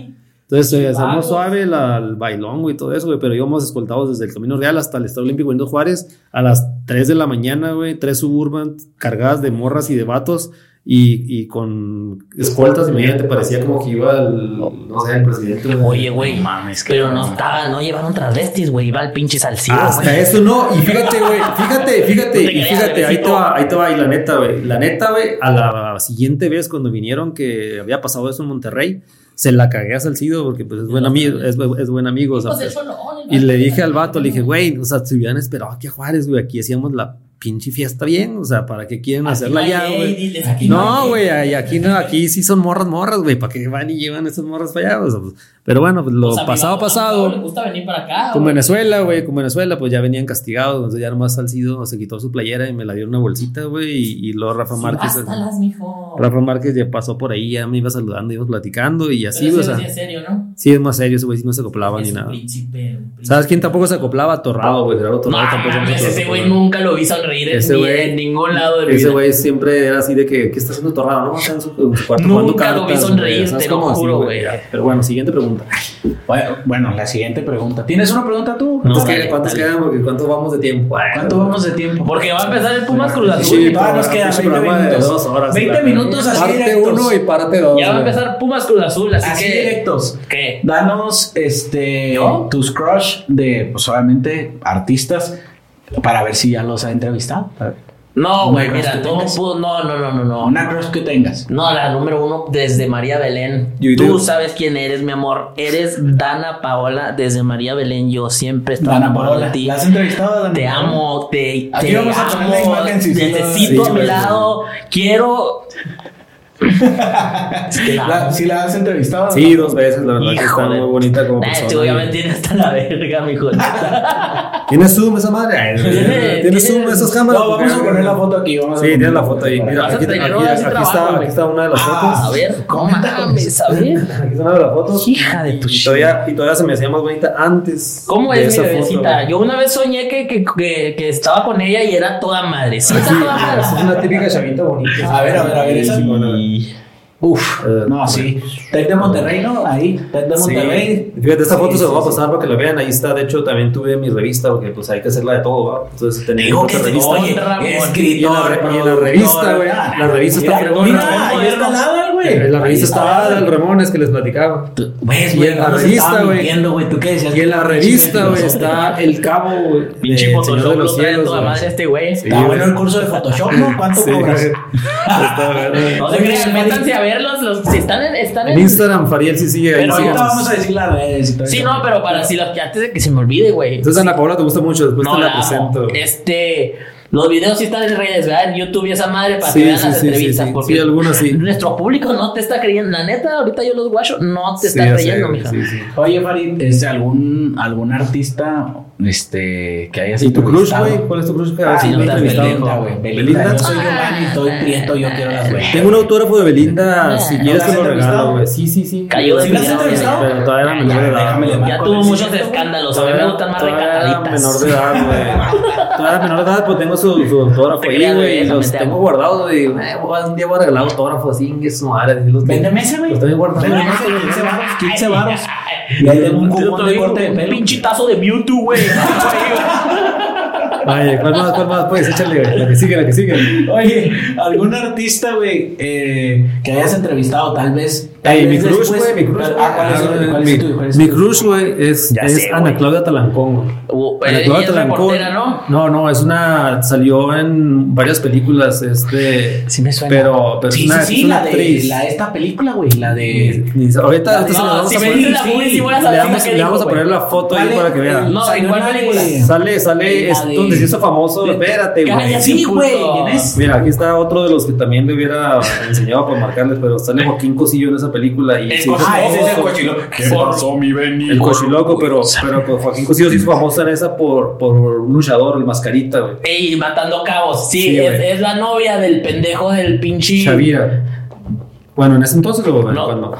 Entonces eh, hacemos suave la- el bailón, güey, todo eso, güey, pero íbamos escoltados desde el Camino Real hasta el Estadio Olímpico Benito Juárez a las 3 de la mañana, güey, tres suburban cargadas de morras y de vatos y, y con escoltas, imagínate, parecía como que iba el, no sé, el presidente.
Oye, güey, mames, pero no estaba, no llevaron transvestis, güey, iba el pinche salcido,
Hasta
güey.
eso no, y fíjate, güey, fíjate, fíjate,
No
y fíjate, ahí te va, ahí te va, y la neta, güey, la neta, güey, a la siguiente vez cuando vinieron que había pasado eso en Monterrey, se la cagué a Salcido porque pues es buen amigo, es, es buen amigo, o sea,
Pues,
pues, y le dije al vato, le dije, güey, o sea, si hubieran esperado aquí a Juárez, güey, aquí hacíamos la pinche fiesta bien, o sea, ¿para qué quieren hacerla
no
ya, güey?
no
güey, aquí no, aquí sí son morras, morras, güey, ¿para qué van y llevan esas morras para allá? O sea, pues, pero bueno, pues, lo
O sea,
pasado, pasado.
Le gusta venir para acá,
Con. Venezuela, güey, con Venezuela, pues ya venían castigados, entonces ya nomás Salcido se quitó su playera y me la dio una bolsita, güey, y, y luego Rafa Márquez.
Subástalas, mijo.
Rafa Márquez ya pasó por ahí, ya me iba saludando, íbamos platicando y así, güey, o sea,
sí es serio, ¿no?
sí es más serio, ese güey sí no se acoplaba ni nada.
príncipe, un príncipe.
¿Sabes quién tampoco se acoplaba? Torrado, güey, Torrado tampoco
ese güey nunca lo vi en,
Ese
ni-
güey-
en ningún lado de mi
Ese güey siempre era así de que, ¿qué está haciendo Torrado? No, está en su, en su cuarto
Nunca
jugando
lo vi
cartas,
sonreír,
güey, ¿sabes
te lo juro, güey.
Pero bueno, siguiente pregunta.
Bueno, bueno, la siguiente pregunta. ¿Tienes una pregunta tú?
No,
¿Cuántos,
dale,
quedan? ¿Cuántos
dale.
quedan? Porque ¿Cuánto vamos de tiempo?
¿Cuánto vamos de tiempo?
Porque va a empezar el Pumas Cruz Azul.
Sí,
todavía nos quedan
pinche
20
programa de
minutos.
dos horas,
20
claro.
minutos así
Parte
directos.
uno y parte dos.
ya va a empezar Pumas Cruz Azul, así,
Así
que.
directos.
¿Qué?
Danos este
¿Yo?
tus crush de, pues obviamente, artistas para ver si ya los ha entrevistado.
No, güey, mira, todo pudo. No, no, no, no, no.
Una crush que tengas.
No, la número uno desde María Belén. Tú sabes quién eres, mi amor. Eres Dana Paola desde María Belén. Yo siempre estoy
Dana Paola.
de ti.
¿La has entrevistado, Dana
Te amo, te,
Aquí
te
vamos a poner la
amo,
imagen, si
necesito
sí,
a mi lado. Quiero. (laughs) Que la.
¿Sí la has entrevistado?
Sí, dos veces, la verdad que está muy bonita como
Nah,
persona.
Me tiene hasta la verga, mijo. (laughs)
¿Tiene zoom esa madre? Ay,
Tiene-
¿Tiene zoom esas cámaras?
No, vamos a poner la foto aquí. Vamos a
Sí,
poner
tiene la foto ahí. Mira, aquí, aquí- aquí
trabajo,
está, aquí está una de las
Ah,
fotos.
A ver,
con
mames, a ver.
Aquí está una de las fotos.
Hija de tu
Y todavía, y todavía se me hacía más bonita antes.
¿Cómo es
esa
mi
foto,
bebecita?
güey.
Yo una vez soñé que, que, que, que estaba con ella y era toda madre. Sí, está
Sí,
toda madre.
es una típica chavita bonita.
A ver, a ver, a ver, Uf,
Eh,
no, sí. Tec de Monterrey, ¿no? Ahí, Tec de
Sí.
Monterrey.
Fíjate, esta
Sí,
foto se la voy a
sí.
pasar para que la vean. Ahí está. De hecho, también tuve mi revista porque pues hay que hacerla de todo, ¿va? Entonces tenía
Digo que
revista.
oye, escritor,
Y en la la revista, güey, la revista está
mira,
fregona.
Mira, ahí está Lada, güey.
En la revista estaba el Ramones que les platicaba.
¿Ves,
Y
güey?
en la revista,
estaba
güey.
mintiendo, güey. ¿Tú qué decías?
Y en la revista, güey, está el cabo, güey.
Pinche
de Señor de
Photoshop
los Cielos, güey.
este güey.
Está bueno
güey.
el curso de Photoshop, ¿no? ¿Cuánto cobras?
güey. Está bueno.
No se crean, métanse a verlos. Los, si están en. Están
En Instagram, Fariel sí sigue ahí.
Pero
Ahorita vamos a decir las redes
Sí, no, pero para si los que antes de que se me olvide, güey.
Entonces, Ana Paola te gusta mucho, después te la presento.
Este. Los videos sí están en redes, ¿verdad? En YouTube y esa madre para
Sí,
que vean
sí,
las
sí,
entrevistas.
sí, sí.
porque
Sí, algunas sí.
Nuestro público no te está creyendo. La neta, ahorita yo los guacho, no te
sé,
creyendo, mija.
sí, sí.
Oye, Farid, este, algún, algún artista este, que hayas
¿Y tu crush,
entrevistado?
güey? ¿Cuál es tu crush? que
Ah,
has
sí, no te?
Belinda, güey. Belinda. Yo soy Giovanni, estoy prieto, yo quiero las güey.
Tengo un autógrafo de Belinda,
Ah,
si
¿no
quieres te lo regalo, güey. Sí, sí, sí.
Cayó de
¿Sí la has entrevistado?
Pero todavía era menor de edad.
Ya tuvo muchos escándalos. A mí me gustan más recataditas.
menor de edad, güey. (laughs) Todavía era menor de edad, pues tengo su, su autógrafo ahí,
güey,
Los
te
tengo
amo.
guardados, güey. Eh, un día voy a regalar autógrafos así, que su madre.
Véndeme ese, güey.
Los tengo guardados.
Véndeme ese, 15 varos, 15 varos. Y ahí tengo un cupón de corte de
Un
pelo.
pinchitazo de Mewtwo, güey. (laughs)
Ay, ¿cuál más? ¿Cuál más? Pues échale, güey. La que sigue, la que sigue.
Oye, algún artista, güey, eh, que hayas entrevistado, tal vez.
Ey, mi crush, güey, mi crush.
Ah, ¿cuál es,
güey.
cuál
mi, crush, güey, es,
Ya
es
sé,
Ana. Claudia Talancón, güey.
Uh,
Ana
ella
Claudia
es
Talancón.
reportera, ¿no?
No, no, es una. Salió en varias películas, este.
Sí me suena.
Pero, pero
Sí,
es una,
sí, sí,
es una
la de la de esta película, güey, la de.
Ni- ni- ahorita,
La
ahorita se la vamos
si
a poner. Le vamos, a poner la foto ahí
¿Cuál
para que vean.
No,
Salió
¿cuál película?
Sale, sale, es donde se hizo famoso. Espérate, güey.
Cállate,
Sí, güey,
puto.
¿quién es?
Mira, aquí está otro de los que también le hubiera enseñado para marcarles, pero sale Joaquín Cosillo en esa película. Y
El
se hizo
cochiloco.
Ah, ese es el
famoso.
cochilo.
¿Qué pasó,
mi Benny?
El cochiloco, pero, pero pues, Joaquín Cosillo se hizo famoso en esa por, por un luchador, el mascarita, güey.
Ey, matando cabos. Sí,
Sí,
es, la novia del pendejo del pinche.
Shavira. Bueno, en ese entonces o
No.
cuando.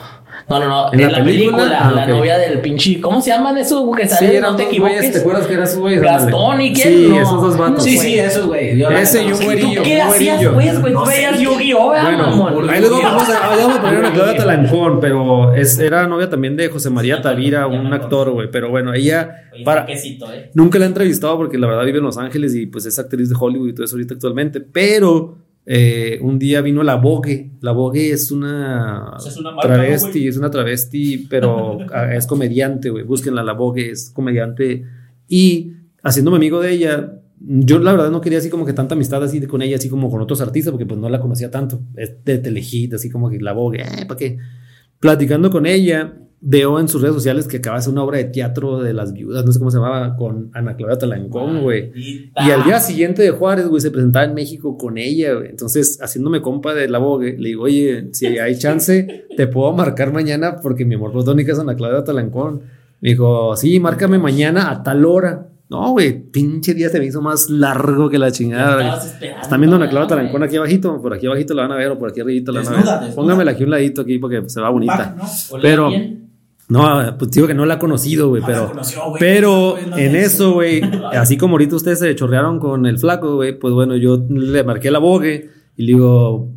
No, no, no.
¿En
En,
la
la película,
película? Ah,
la novia del pinche. ¿Cómo se llaman esos güey, que
Sí,
salen?
eran
no te
güeyes,
equivoques.
¿te acuerdas que eran esos güeyes?
Gastón y quién?
Sí,
No.
esos dos vatos.
Sí,
güey.
sí, esos, güey.
Ese y un güerillo.
¿Qué hacías, pues, güey? Tú
No sé
veías. Yu-Gi-Oh, ¿verdad,
Bueno, ahí luego vamos a, poner una Claudia Talancón, pero es, era novia también de José María Tavira, un actor, güey. Pero bueno, ella para,
eh.
nunca la he entrevistado porque la verdad vive en Los Ángeles y pues es actriz de Hollywood y todo eso ahorita actualmente. Pero eh, un día vino la Vogue. La Vogue es una,
O sea, es una marca,
travesti, es una travesti, pero (laughs) es comediante, güey. Búsquenla, la Vogue es comediante. Y haciéndome amigo de ella, yo la verdad no quería así como que tanta amistad así con ella, así como con otros artistas, porque pues no la conocía tanto. Es de Telehit, así como que la Vogue, eh, ¿para qué? Platicando con ella, veo en sus redes sociales que acaba de hacer una obra de teatro de las viudas, no sé cómo se llamaba, con Ana Claudia Talancón, güey. Y al día siguiente de Juárez, güey, se presentaba en México con ella, güey. Entonces, haciéndome compa de la Vogue, le digo, oye, si (laughs) hay chance, te puedo marcar mañana porque mi amor platónica es Ana Claudia Talancón. Me dijo, sí, márcame mañana a tal hora. No, güey, pinche día se me hizo más largo que la chingada. Están viendo Ana Claudia Talancón aquí abajito, por aquí abajito la van a ver o por aquí arribita la van a ver. Póngamela aquí un ladito aquí porque se va bonita. Pero- No, pues digo que no la ha conocido, güey,
No la
pero,
conoció,
pero
no
en eso, güey, así como ahorita ustedes se chorrearon con el flaco, güey, pues bueno, yo le marqué la bogue y le digo,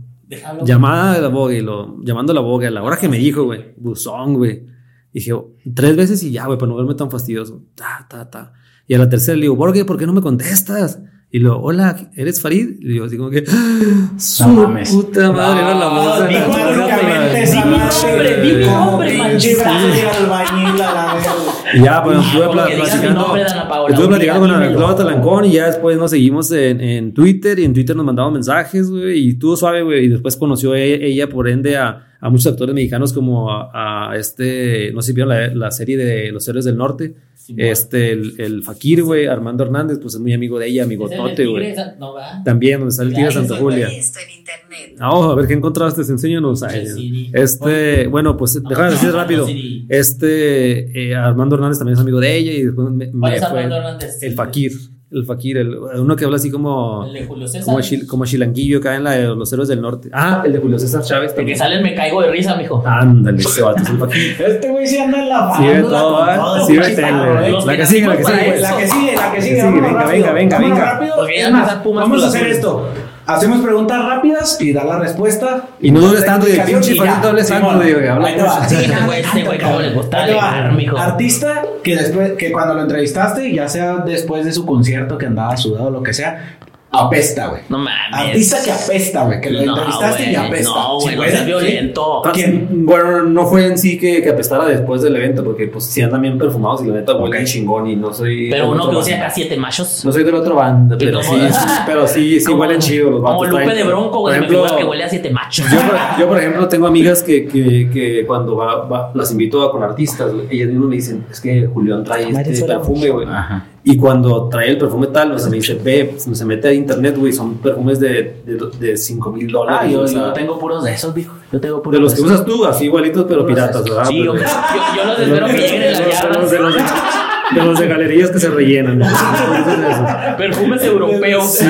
llamada de la bogue, y lo, llamando a la bogue a la hora que me dijo, güey, buzón, güey. Dije, tres veces y ya, güey, para no verme tan fastidioso. Ta, ta, ta. Y a la tercera le digo, ¿por qué? ¿Por qué no me contestas? Y luego, hola, ¿eres Farid? Y yo así como que, su
mames.
puta madre, era la voz de
dijo
la-
únicamente esa
Di mi
madre,
nombre,
a
ya, pues estuve platicando. Estuve platicando con Ana. Claudia Talancón y ya después nos seguimos en, en Twitter y en Twitter nos mandamos mensajes, güey, y estuvo suave, güey. Y después conoció ella, ella, por ende, a, a muchos actores mexicanos como a, a este, no sé si vieron la, la serie de Los Héroes del Norte. Este, el, el Fakir, güey, Armando Hernández, pues es muy amigo de ella, amigo Tote, güey.
no.
También, donde está el tigre de Santa Julia.
Esto en internet.
Vamos a ver qué encontraste, enséñanos.
Sí, sí.
Este, bueno, pues déjame
no,
decir rápido. Este, eh, Armando Hernández también es amigo de ella y después me,
¿Cuál
me
es
fue
Armando Hernández?
el Fakir, el Fakir, el, uno que habla así como
El de Julio César.
como, chil- como chilanguillo acá en la de los héroes del norte. Ah, el de Julio César Chávez
El que
también.
sale el me caigo de risa, mijo.
Ándale, ese vato es el Fakir. (laughs)
Este güey sí anda en la
Sí, ve todo, ¿eh?
todo,
Sí, ve La que sigue, la que sigue.
La que sigue, la que sigue.
venga, venga, venga, venga.
vamos a hacer esto. Hacemos preguntas rápidas y dar la respuesta.
Y no dures tanto,
Explicación
pinche
Este
no, (laughs)
güey, este güey, cómo le gusta
Ahí te va.
alegar, mijo.
Artista que después, que cuando lo entrevistaste, ya sea después de su concierto que andaba sudado o lo que sea, apesta, güey.
No mames.
Artista que apesta, güey. Que lo
No,
entrevistaste y apesta.
No, güey, no seas violento.
¿Quién?
Bueno, no fue en sí que, que apestara después del evento, porque pues sí andan bien perfumados y la neta huelen chingón y no soy.
Pero uno que usa acá siete machos.
No soy del otro banda,
¿Y (laughs)
pero sí, sí, pero sí, sí
Como-
huelen chido los
Como
vatos
Lupe
traen-
de Bronco, güey. Me figura que huele a siete machos.
yo, por, yo, por ejemplo, tengo amigas que, que, que cuando va, va- las invito a con artistas, ellas mismas me dicen, es que Julián trae este perfume, güey.
Ajá.
Y cuando trae el perfume tal, o sea, me dice, ve, pues, se mete a internet, güey, son perfumes de, de, de 5 mil
Ah,
dólares.
yo,
o sea,
yo tengo puros de esos, viejo. Yo tengo puros
de los que usas tú, así igualitos, pero piratas, ¿verdad?
Sí, yo, yo, yo los espero que lleguen
de los, de, los, galerías que se rellenan.
Perfumes europeos.
Sí,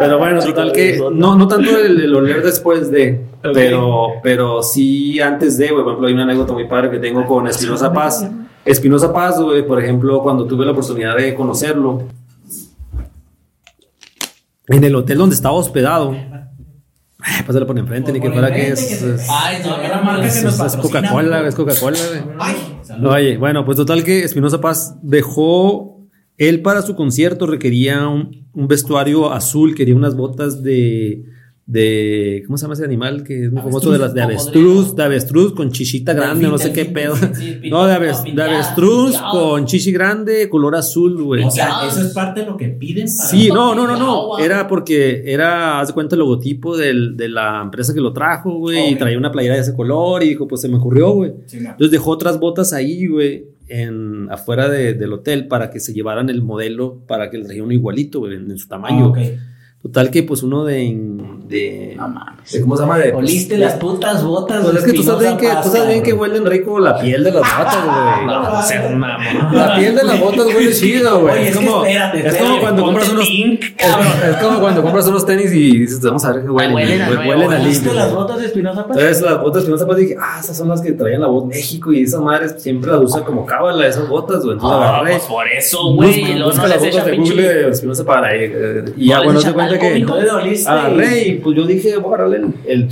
pero bueno, total que no, no tanto el, el oler después de, pero, pero sí antes de, güey, por ejemplo, hay una anécdota muy padre que tengo con Espinosa Paz. Espinosa Paz, güey, por ejemplo, cuando tuve la oportunidad de conocerlo, en el hotel donde estaba hospedado, ay, pásale por enfrente, ni que
Por
fuera que es,
que-
es-
Ay, no,
marca
es,
que nos
es
patrocina.
Coca-Cola, es Coca-Cola, Oye, bueno, pues total que Espinosa Paz dejó, él para su concierto requería un, un vestuario azul, quería unas botas de, de, ¿cómo se llama ese animal? Que es muy famoso de las de
Avestruz,
de avestruz con chichita grande, no sé qué pedo. (laughs) No, de, aves- avestruz
pintado.
con chichi grande, color azul, güey.
O sea, eso es parte de lo que piden para.
Sí, no, no, no, no. Era porque era, haz de cuenta, el logotipo del- de la empresa que lo trajo, güey. Y traía una playera de ese color y dijo, pues se me ocurrió, güey.
Sí, no.
Entonces dejó otras botas ahí, güey, en, afuera de- del hotel para que se llevaran el modelo, para que le trajera uno igualito, güey, en, en su tamaño.
Ah, ok.
Total que, pues, uno de... de,
No mames.
de- ¿Cómo se llama? De, pues,
Oliste
de-
las putas botas.
Pues
de
es que tú sabes bien que,
Espinosa
tú sabes bien
Paz,
que huelen rico la piel de las botas, güey.
No, no seas mamón.
La piel de las botas huele chido, güey.
Oye,
Es
es
como,
espérate,
es como cuando compras unos.
pink,
es, es como cuando compras unos tenis y dices, vamos a ver qué huelen.
huelen a nuevo,
huelen a
¿Oliste
limpio.
las botas de Espinosa Paz?
Entonces las botas que no sepas dije, ah, esas son las que traían la voz México y esas madres siempre las usan como cábala, esas botas, güey. Entonces
Ah, pues por eso, güey.
busca- las
echa
de. Google de Espinosa para ahí. eh, Y ya, bueno, se cuenta
talco,
que.
mijo.
Entonces oliste.
Agarré y pues yo dije, voy a el, el-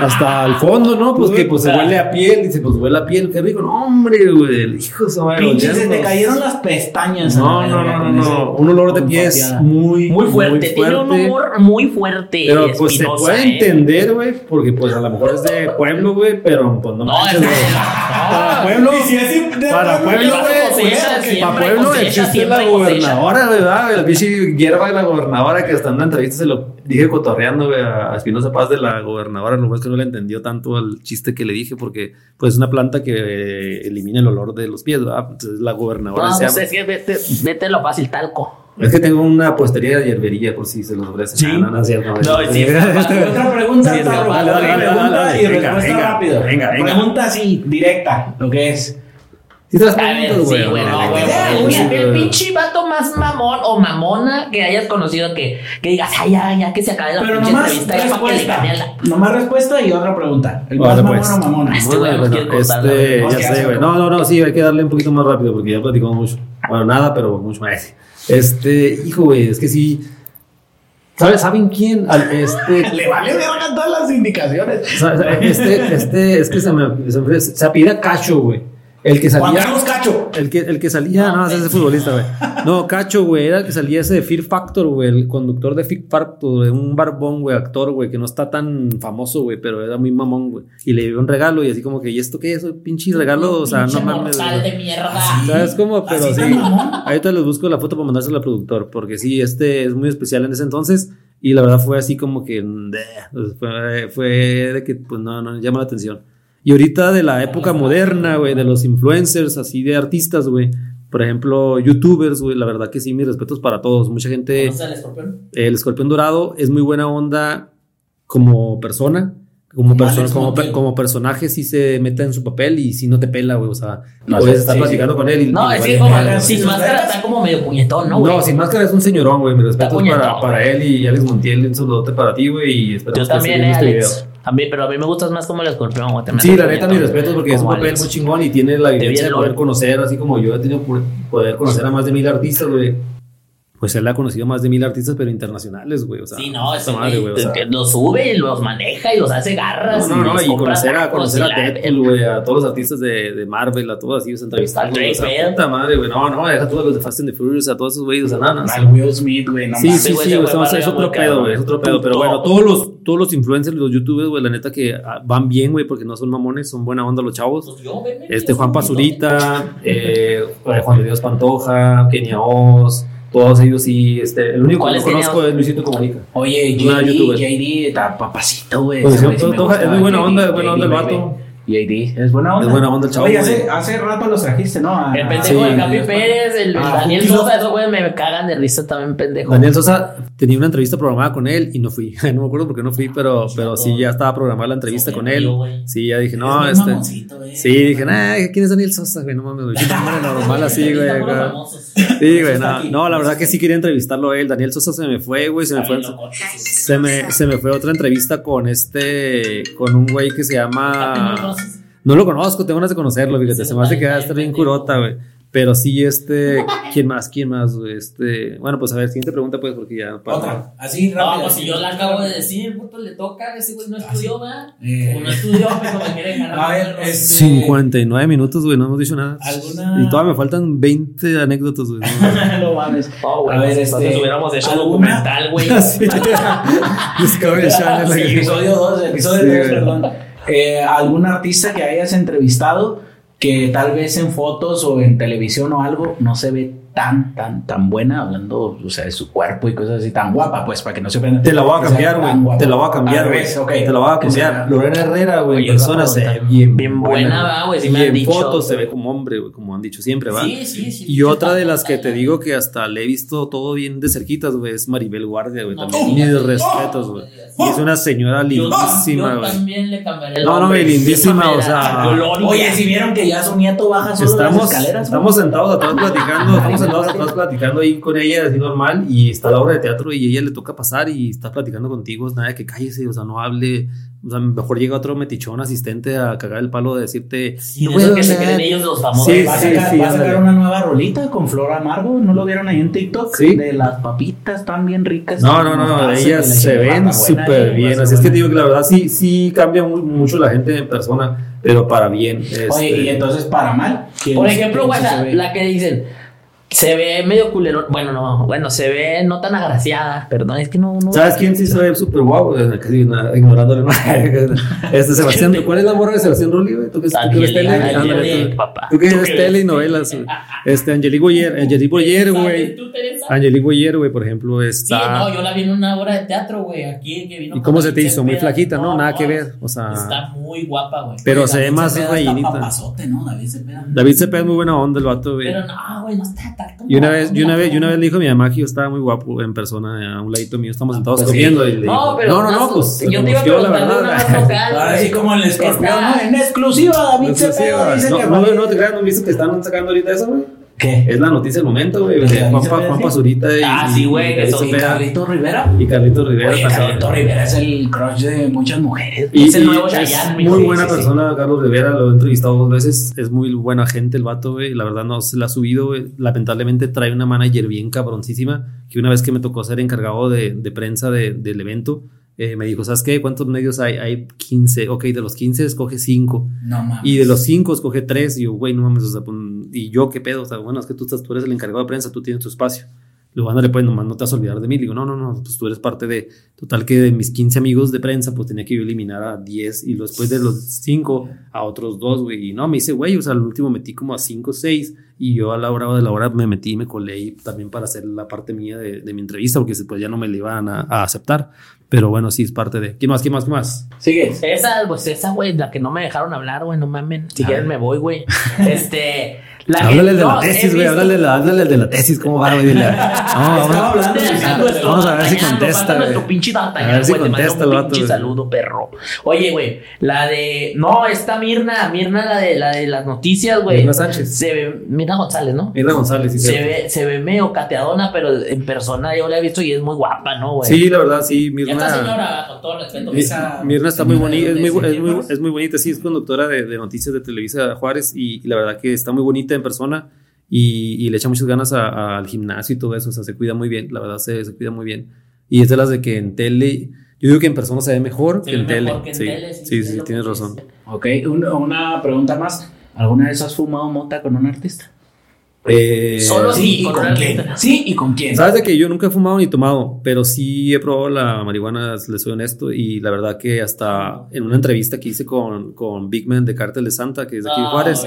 hasta el fondo, ¿no? Pues que pues se huele a piel, dice, pues huele a piel, qué rico. No, hombre, güey, el hijo de su madre.
Pinche, se te cayeron las pestañas.
No,
a
no, no, no. Un olor de pies muy,
Muy fuerte, tiene un humor muy fuerte.
Pero pues se puede
¿eh?
entender, güey, porque pues a lo mejor es de pueblo, güey, pero pues no,
No.
Para pueblo,
Y si es de
para pueblo,
a
güey, para pueblo existe la gobernadora, ¿verdad? La pinche hierba de la gobernadora que hasta en una entrevista se lo dije cotorreando, a Espinosa Paz de la gobernadora, lo es que no le entendió tanto al chiste que le dije, porque pues es una planta que eh, elimina el olor de los pies, ¿verdad? Entonces la gobernadora
No,
se
pues
llama-
es que vete, vete lo fácil, talco.
Es que tengo una puestería de hierbería por si se los ofrece.
Sí.
Ah, no, no es cierto.
No, sí, es (laughs) capaz.
Otra pregunta,
Sí, dale,
pregunta, y
venga,
respuesta
venga,
rápido.
venga, venga.
Pregunta así, directa, lo que es.
A ver,
preguntas,
sí, güey, no, güey.
Sí,
El, pinche vato más mamón o mamona que hayas conocido que, que digas, ay, ya, ya que se acabe la
Pero
pinche
nomás
entrevista, para que le
respuesta.
la.
Nomás respuesta y otra pregunta. El más mamón
pues.
o mamona.
Este güey
Bueno,
cortar,
este,
¿no?
ya
¿Qué
sé, güey. No, no, no, sí, hay que darle un poquito más rápido porque ya platicamos mucho. Bueno, nada, pero mucho más. Este, hijo, güey, es que sí. ¿Sabes? ¿Saben quién? Al- Este, (laughs)
Le vale verga todas las indicaciones.
este, este, es que se me, se, me- se apellida Cacho, güey. El que
Juan
salía.
Carlos Cacho.
El que, el que salía, no, ese es futbolista, güey. No, Cacho, güey, era el que salía ese de Fear Factor, güey, el conductor de Fear Factor, güey, un barbón, güey, actor, güey, que no está tan famoso, güey, pero era muy mamón, güey. Y le dio un regalo y así como que, ¿y esto qué es? Pinche regalo, o sea, no mames. güey.
de mierda.
¿Sabes cómo? Pero
Así
sí. Ahorita les busco la foto para mandársela al productor, porque sí, este es muy especial en ese entonces. Y la verdad fue así como que fue, fue de que pues no, no llama la atención. Y ahorita de la época moderna, güey, de los influencers, así de artistas, güey. Por ejemplo, youtubers, güey, la verdad que sí, mis respetos para todos. Mucha gente,
¿Conoces al escorpión?
el escorpión dorado es muy buena onda como persona. Como,
Como
perso-
Alex
como,
Montiel.
per- como personaje sí se mete en su papel y si no te pela, güey. O sea,
No,
puedes
sí,
estar
sí,
platicando
sí.
con él y
No,
y
es que como sin máscara está como medio puñetón, ¿no, güey?
No, sin máscara es un señorón, güey. Mi respeto
puñetón,
para, para él y Alex Montiel. Un saludote para ti, güey. Y espero
Yo
que
también, eh,
este
Alex. También, pero a mí me gustas más como el escorpión, me
Sí, la neta, mi respeto porque es un papel
Alex.
muy chingón y tiene la evidencia de poder
¿no?
conocer, así como yo he tenido poder conocer a más de mil artistas, güey. Pues él ha conocido más de mil artistas, pero internacionales, güey. O sea,
Sí, no, ese
madre,
güey
o sea.
que los sube y los maneja y los hace garras.
No, no, no,
les
y conocer a, conocer
y
a Deadpool, güey, a todos los artistas de, de Marvel, a todos así, los entrevistarlos,
Drake
o sea,
Bell.
puta madre, güey, no, no, deja todos los de Fast and the Furious, a todos esos güeyes, o sea, nada.
Al Will Smith, güey. No
Sí, sí, sí, o sea, es otro pedo, güey, es otro pedo. Pero bueno, todos los, todos los influencers, los youtubers, güey, la neta que ah, van bien, güey, porque no son mamones, son buena onda los chavos.
Pues yo, ven, ven,
Este Juan Pazurita, (laughs) eh, Juan de Dios Pantoja, Kenia Oz, todos ellos sí, este, el único
¿Cuál
que
es
no
Kenia
conozco
Oz?
es Luisito Comunica.
Oye,
Una
JD,
youtuber.
JD está papacito, güey.
Pues sí, es muy buena onda, es buena onda el vato.
JD, es buena onda.
Es buena onda el chavo,
Oye, hace, hace rato los trajiste, ¿no? A-
El pendejo
Sí,
de Capi. Pérez, el,
Ah,
Daniel Sosa, esos güeyes me cagan de risa también, pendejo.
Daniel Sosa tenía una entrevista programada con él y no fui. (laughs) No me acuerdo por qué no fui, pero, pero sí ya estaba programada la entrevista con él. Sí, ya dije, no, este.
güey.
Sí, dije, nah, ¿quién es Daniel Sosa, güey? No mames, güey. Normal así, güey. Sí, güey,
está
no, la verdad que sí quería entrevistarlo él. Daniel Sosa se me fue, güey, se me fue. Se me, se me fue otra entrevista con este, con un güey que se llama. No lo conozco, tengo ganas de conocerlo, fíjate. Se me hace que va a estar bien curota, güey. Pero sí, este. ¿Quién más? ¿Quién más? Este. Bueno, pues a ver, siguiente pregunta, pues, porque ya. para-
Otra, así
No,
rápido.
pues si yo la acabo de decir, puto, le toca, ese güey no estudió, ¿verdad?
Eh.
Como no estudió, pues me quiere ganar.
A ver, es-
59 minutos, güey, no hemos dicho nada.
¿Alguna-
Y todavía me faltan 20 anécdotas, güey.
no mames. (laughs)
No, güey,
A ver,
entonces
este,
hubiéramos hecho
¿alguna?
documental, güey.
Channel.
Sí, episodio 2, episodio
Sí,
3,
güey.
perdón. Eh, ¿Algún artista que hayas entrevistado que tal vez en fotos o en televisión o algo no se ve tan, tan, tan buena, hablando, o sea, de su cuerpo y cosas así, tan guapa, pues, para que no se ofendan.
Te la voy a cambiar, güey. Te la voy a cambiar, güey. Te la voy a cambiar. Lorena Herrera, güey, persona se ve bien,
Bien buena, güey,
Y
me han
en
dicho.
fotos se ve como hombre, güey, como han dicho siempre, va.
Sí, sí, sí.
Y otra de las que te digo que hasta le he visto todo bien de cerquitas, güey, es Maribel Guardia, güey.
No,
También
no,
mis
no,
respetos, güey.
no,
Y es una señora
Yo-
lindísima,
yo
güey.
también le cambiaré el
No, no, güey, lindísima, o sea.
Oye, si vieron que ya su nieto baja solo
Estamos,
las escaleras.
estamos sentados atrás platicando, estamos sentados atrás platicando ahí con ella, así normal, y está la obra de teatro y ella le toca pasar y está platicando contigo, es nada de que cállese, o sea, no hable, o sea, mejor llega otro metichón asistente a cagar el palo de decirte,
Sí,
"No
eso que se
hablar".
creen ellos los famosos.
Sí,
Va a
sí,
sacar,
sí,
va a sacar una nueva rolita con Flor Amargo, ¿no lo vieron ahí en TikTok?
Sí.
De las papitas están bien ricas.
No, no, no, ellas
la
se ven súper bien.
a
Así es que digo que la verdad sí, sí cambia muy- mucho la gente en persona, pero para bien.
Oye,
este,
y entonces para mal. ¿quién-
Por ejemplo,
ve?
la que dicen, se ve medio culero. Bueno, no, bueno, se ve no tan agraciada. Perdón, es que no. no
¿Sabes quién sí se ve súper na- Ignorándole. (laughs) este Sebastián, (laughs) ¿cuál es la morra de Sebastián Rulli, güey? ¿Tú que, ves tele? Tú- que ves tele y novelas, güey. (laughs) Este, Angelique Boyer, Angelique Boyer, güey.
¿Tú, Teresa?
Angelique Boyer, güey, por ejemplo,
Sí,
está.
no, yo la vi en una obra de teatro, güey, aquí que vino.
¿Y cómo se te hizo? Muy flaquita, ¿no? Nada que ver. O sea,
Está muy guapa, güey.
pero se ve más rellenita.
David Cepeda.
David Cepeda es muy buena onda, el vato, güey.
Pero no, güey, no está
Y una vez, y una vez, y una vez le dijo a mi mamá que yo estaba muy guapo en persona, a un ladito mío, estamos sentados
Pues sí.
comiendo. Y le
No,
dijo,
pero
no, no, no,
más-
pues
yo te iba a
conoció, la
preguntar una más
verdad.
local.
Ahora
güey.
sí como el escorpión,
Está-
¿no? En exclusiva, David
No
Cepeda
no, no, no te creas, no viste que están sacando ahorita eso, güey.
¿Qué?
Es la noticia del momento, güey.
¿De
de
David
Juanpa,
Cepeda,
Juanpa
sí?
Zurita y,
Ah, sí, güey,
y
que
David
son
¿Y
Cepeda.
Carlito Rivera?
Y Carlitos Rivera
Oye. Carlito Rivera es el crush de muchas mujeres.
Y,
Es el nuevo Chayanne,
muy buena
Sí, sí, sí.
persona, Carlos Rivera, lo he entrevistado dos veces, es muy buena gente el vato, güey, la verdad no se la ha subido, güey. lamentablemente trae una manager bien cabroncísima, que una vez que me tocó ser encargado de, de prensa de- del evento, eh, me dijo, ¿sabes qué? ¿Cuántos medios hay? Hay 15. Ok, de los 15 escoge 5.
No mames.
Y de los 5 escoge 3. Y yo, güey, no mames, o sea, y yo, ¿qué pedo? O sea, bueno, es que tú, estás, tú eres el encargado de prensa, tú tienes tu espacio. Luego, ándale, pues, nomás no te vas a olvidar de mí. Le digo, no, no, no, pues tú eres parte de. Total, que de mis 15 amigos de prensa, pues tenía que yo eliminar a 10 y después de los 5 a otros 2, güey. Y no, me dice, güey, o sea, al último metí como a 5 o 6 y yo a la hora de la hora me metí y me colé y también para hacer la parte mía de, de mi entrevista, porque después ya no me la iban a, a aceptar. Pero bueno, sí, es parte de. ¿Quién más? ¿Quién más? ¿Quién más?
Sigue.
Esa, pues esa, güey, la que no me dejaron hablar, güey, no mamen. Si quieren me voy, güey. (laughs) Este. La
háblale de la tesis, güey. Háblale, de la- háblale de la tesis. ¿Cómo va, güey? No, vamos,
Estaba hablando
Deja nuestro
Vamos a ver si contesta, güey. A ver si contesta
un
el vato,
pinche saludo, perro. Oye, güey, la de. No, esta Mirna, Mirna, la de, la de las noticias, güey.
Mirna Sánchez.
Se ve. Mirna González, ¿no?
Mirna González, sí.
Se
sí.
ve, se ve medio cateadona, pero en persona yo la he visto y es muy guapa, ¿no, güey?
Sí, la verdad, sí. Mirna.
esta señora, con todo respeto,
Mi-
esa-
Mirna está muy bonita, es muy,
¿de
es, muy,
Juárez?
es muy bonita, sí, es conductora de, de noticias de Televisa Juárez y la verdad que está muy bonita en persona y, y le echa muchas ganas a- a- al gimnasio y todo eso, o sea, se cuida muy bien, la verdad se, se cuida muy bien. Y es de las de que en tele, yo digo que en persona se ve mejor
Se
que
ve
en tele.
mejor que en
sí,
tele,
sí, tienes razón.
Ok, un- una pregunta más. ¿Alguna vez has fumado mota con un artista?
Eh,
Solo sí,
¿y
con
quién? Sí, ¿y con quién?
Sabes de que yo nunca he fumado ni tomado, pero sí he probado la marihuana, les soy honesto, y la verdad que hasta en una entrevista que hice con, con Big Man de Cártel de Santa, que es de aquí de
No,
Juárez.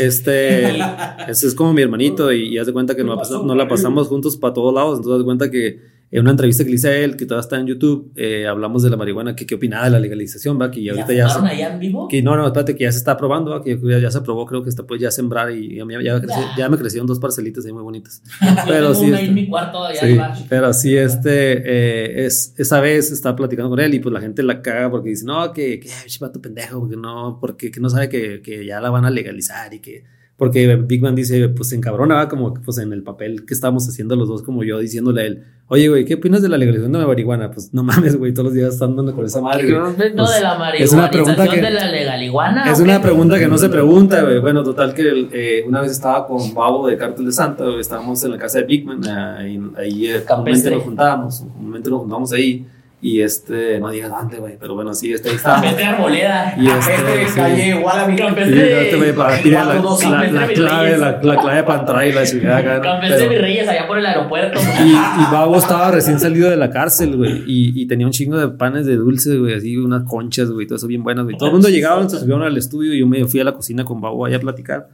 Este, (laughs) ese es como mi hermanito y, y haz de cuenta que nos la, pasamos, nos la pasamos juntos para todos lados. Entonces, haz de cuenta que en una entrevista que le hice a él, que todavía está en YouTube, eh, hablamos de la marihuana, que qué opinaba de la legalización, va, que ya
¿La
ahorita ya se,
allá en vivo?
que no, no, espérate, que ya se está probando, va, que ya, ya se aprobó, creo que está pues ya sembrar y ya, ya, creci- ya me crecieron dos parcelitas ahí muy bonitas. (laughs) Pero
Yo
sí, este-
mi cuarto allá
Sí, pero sí, este, eh, es, esa vez estaba platicando con él y pues la gente la caga porque dice, no, que, que tu pendejo, porque no, porque que no sabe que, que ya la van a legalizar y que, porque Big Man dice, pues encabrona, ¿va? como pues en el papel que estábamos haciendo los dos, como yo diciéndole a él, oye, güey, ¿qué opinas de la legalización de la marihuana? Pues no mames, güey, todos los días están dando con esa madre.
No,
Pues,
de la
es una pregunta que-
de la legaliguana.
es
¿o
una pregunta que no se pregunta, güey. Bueno, total que eh, una vez estaba con Babo de Cártel de Santa, güey. Estábamos en la casa de Bigman, ahí, ahí eh, comúnmente nos juntábamos, comúnmente nos juntamos ahí. Y este, no digas dónde, güey, pero bueno, sí, este, ahí estábamos.
Campestre Arboleda.
Y este,
Campestre,
sí.
calle Wallaby.
Sí,
Campestre.
este, güey, para tirar la, la- la
Campestre
clave, la, la clave para entrar y la chingada acá. ¿no?
Campestre
Pero-
Virreyes allá por el aeropuerto.
y, y Babo estaba recién salido de la cárcel, güey. Y, y tenía un chingo de panes de dulces, güey. Así, unas conchas, güey. Todo eso bien buenas, güey. Todo el mundo llegaba, se subieron al estudio y yo me fui a la cocina con Babo allá a platicar.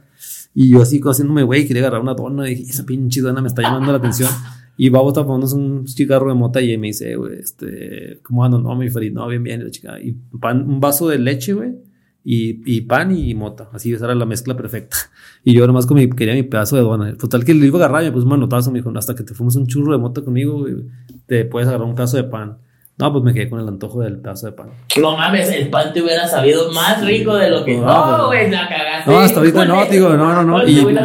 Y yo así, haciéndome, güey, quería agarrar una dona. Y dije, esa pinche dona me está llamando la atención. Y Babo estaba fumándose un cigarro de mota y me dice, güey, este, ¿cómo ando? No, mi Farid, no, bien, bien. la chica. Y pan, un vaso de leche, güey. Y, y pan y mota. Así, esa era la mezcla perfecta. Y yo nomás con mi, quería mi pedazo de dona. Total que lo iba a agarrar y me puso un manotazo. Me dijo, hasta que te fumes un churro de mota conmigo, güey, te puedes agarrar un pedazo de pan. No, pues me quedé con el antojo del pedazo de pan.
No mames, el pan te hubiera sabido más rico de lo que.
No,
No, güey, la cagaste.
No, hasta ahorita no, digo, no, no, no. Y,
güey.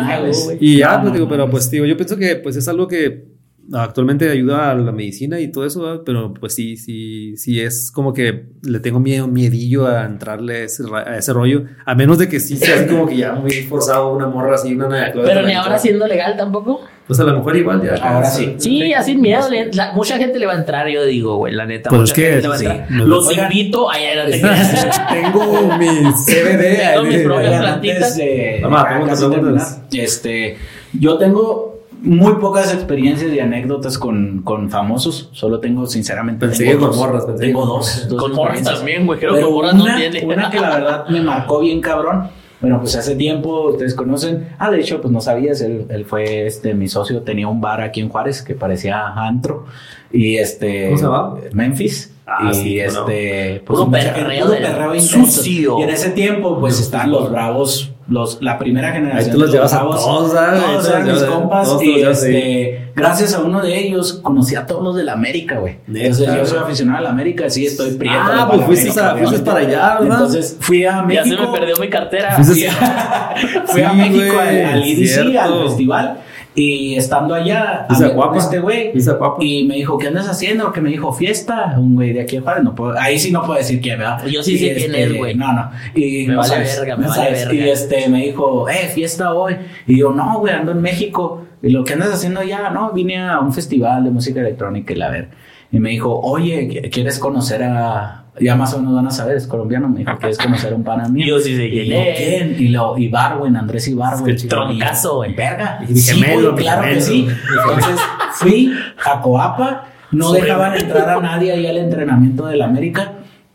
y ya,
No,
pues
no,
digo,
no,
pero
no.
pues digo, yo pienso que pues es algo que actualmente ayuda a la medicina y todo eso, ¿verdad? pero pues sí, sí, sí es como que le tengo miedo, miedillo a entrarle a ese, a ese rollo, a menos de que sí sea así como que ya muy forzado una morra así, una Claudia
Pero ni ahora siendo legal tampoco.
Pues a lo mejor igual ya.
Ahora sí.
Sí, así miedo. la- mucha gente le va a entrar, yo digo, güey, la neta.
Pues
mucha
es que,
gente le va a entrar. Los
Oigan.
invito a. (laughs)
Tengo mi CBD.
Tengo mi
ahí.
propio
Oigan,
plantita.
antes de
Vamos,
acá
preguntas,
casi
preguntas.
terminar, este, yo tengo muy pocas experiencias y anécdotas con, con famosos. Solo tengo, sinceramente,
Pensé
tengo
que con
dos.
morras, pensé
Tengo
con
dos, dos
Con morras también, güey. Creo
Pero
que morras no
una,
tiene.
una que la verdad me marcó bien cabrón. Bueno, pues hace tiempo ustedes conocen. Ah, de hecho, pues no sabías, él, él fue este mi socio, tenía un bar aquí en Juárez que parecía antro. Y este.
¿Cómo se llamaba?
Memphis.
Ah,
y
sí, bueno.
este.
Puro
mucha-
perreo
perreo intenso.
sucio.
Y en ese tiempo, pues estaban los bravos, los, la primera generación.
Ahí tú los
de
llevas a todos, ¿sabes?
Todos eran
los
mis compas.
todos
y
los
este, gracias a uno de ellos, conocí a todos los de la América, güey. Entonces, yo soy aficionado a la América, sí, estoy prieto.
Ah, pues fuiste
América,
a- fuiste para allá, ¿verdad?
Entonces, fui a
Ya
México.
se me perdió mi cartera.
Fui a, fui a México al, al EDC,
cierto.
al festival. Y estando allá, hablé con este güey. Y me dijo, ¿qué andas haciendo? Que me dijo, fiesta. Un güey de aquí de Juárez. No puedo, ahí sí no puedo decir quién, ¿verdad?
Yo sí
Y
sé quién es, güey.
No, no. Y
Me
no
vale
sabes,
verga, me
no
vale
sabes.
verga.
Y este me dijo, eh, fiesta hoy. Y yo, no, güey, ando en México. Y lo que andas haciendo ya, no, vine a un festival de música electrónica y la ver. y me dijo, oye, ¿quieres conocer a...? Ya más o menos van a saber, es colombiano. Me dijo, ¿quieres conocer a un pana mío?
Yo sí sé
Y
quién es.
Y, lo, Ibarwen, Andrés Ibarwen.
Es que
troncazo, güey.
Verga.
Mi
Sí,
gemelo,
güey, claro que sí. Entonces fui a Coapa, no dejaban entrar a nadie ahí al entrenamiento del América.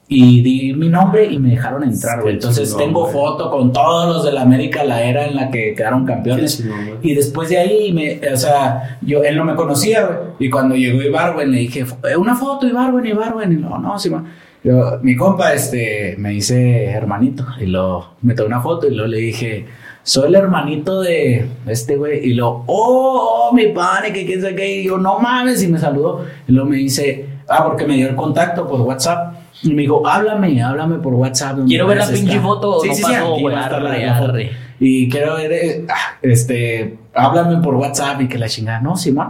Y di mi nombre y me dejaron entrar, güey. Entonces tengo
güey.
foto con todos los del América, la era en la que quedaron campeones. Y después de ahí, me, o sea, yo, él no me conocía, güey. Y cuando llegó Ibarwen, le dije, "Eh, una foto, Ibarwen, Ibarwen. Y no, no, sí, ma". Yo, mi compa, este, me dice hermanito. Y lo, me tomó una foto y luego le dije, soy el hermanito de este güey. Y lo, oh, oh, mi padre, que quién sabe qué. Y yo, no mames, y me saludó. Y luego me dice, ah, porque me dio el contacto por WhatsApp. Y me dijo, háblame, háblame por WhatsApp.
Quiero ver la pinche
estar".
foto,
Sí,
no
sí, sí,
pasó, güey,
la-
arre, arre.
Y quiero ver, eh, ah, este, háblame por WhatsApp y que la chingada, no, Simón.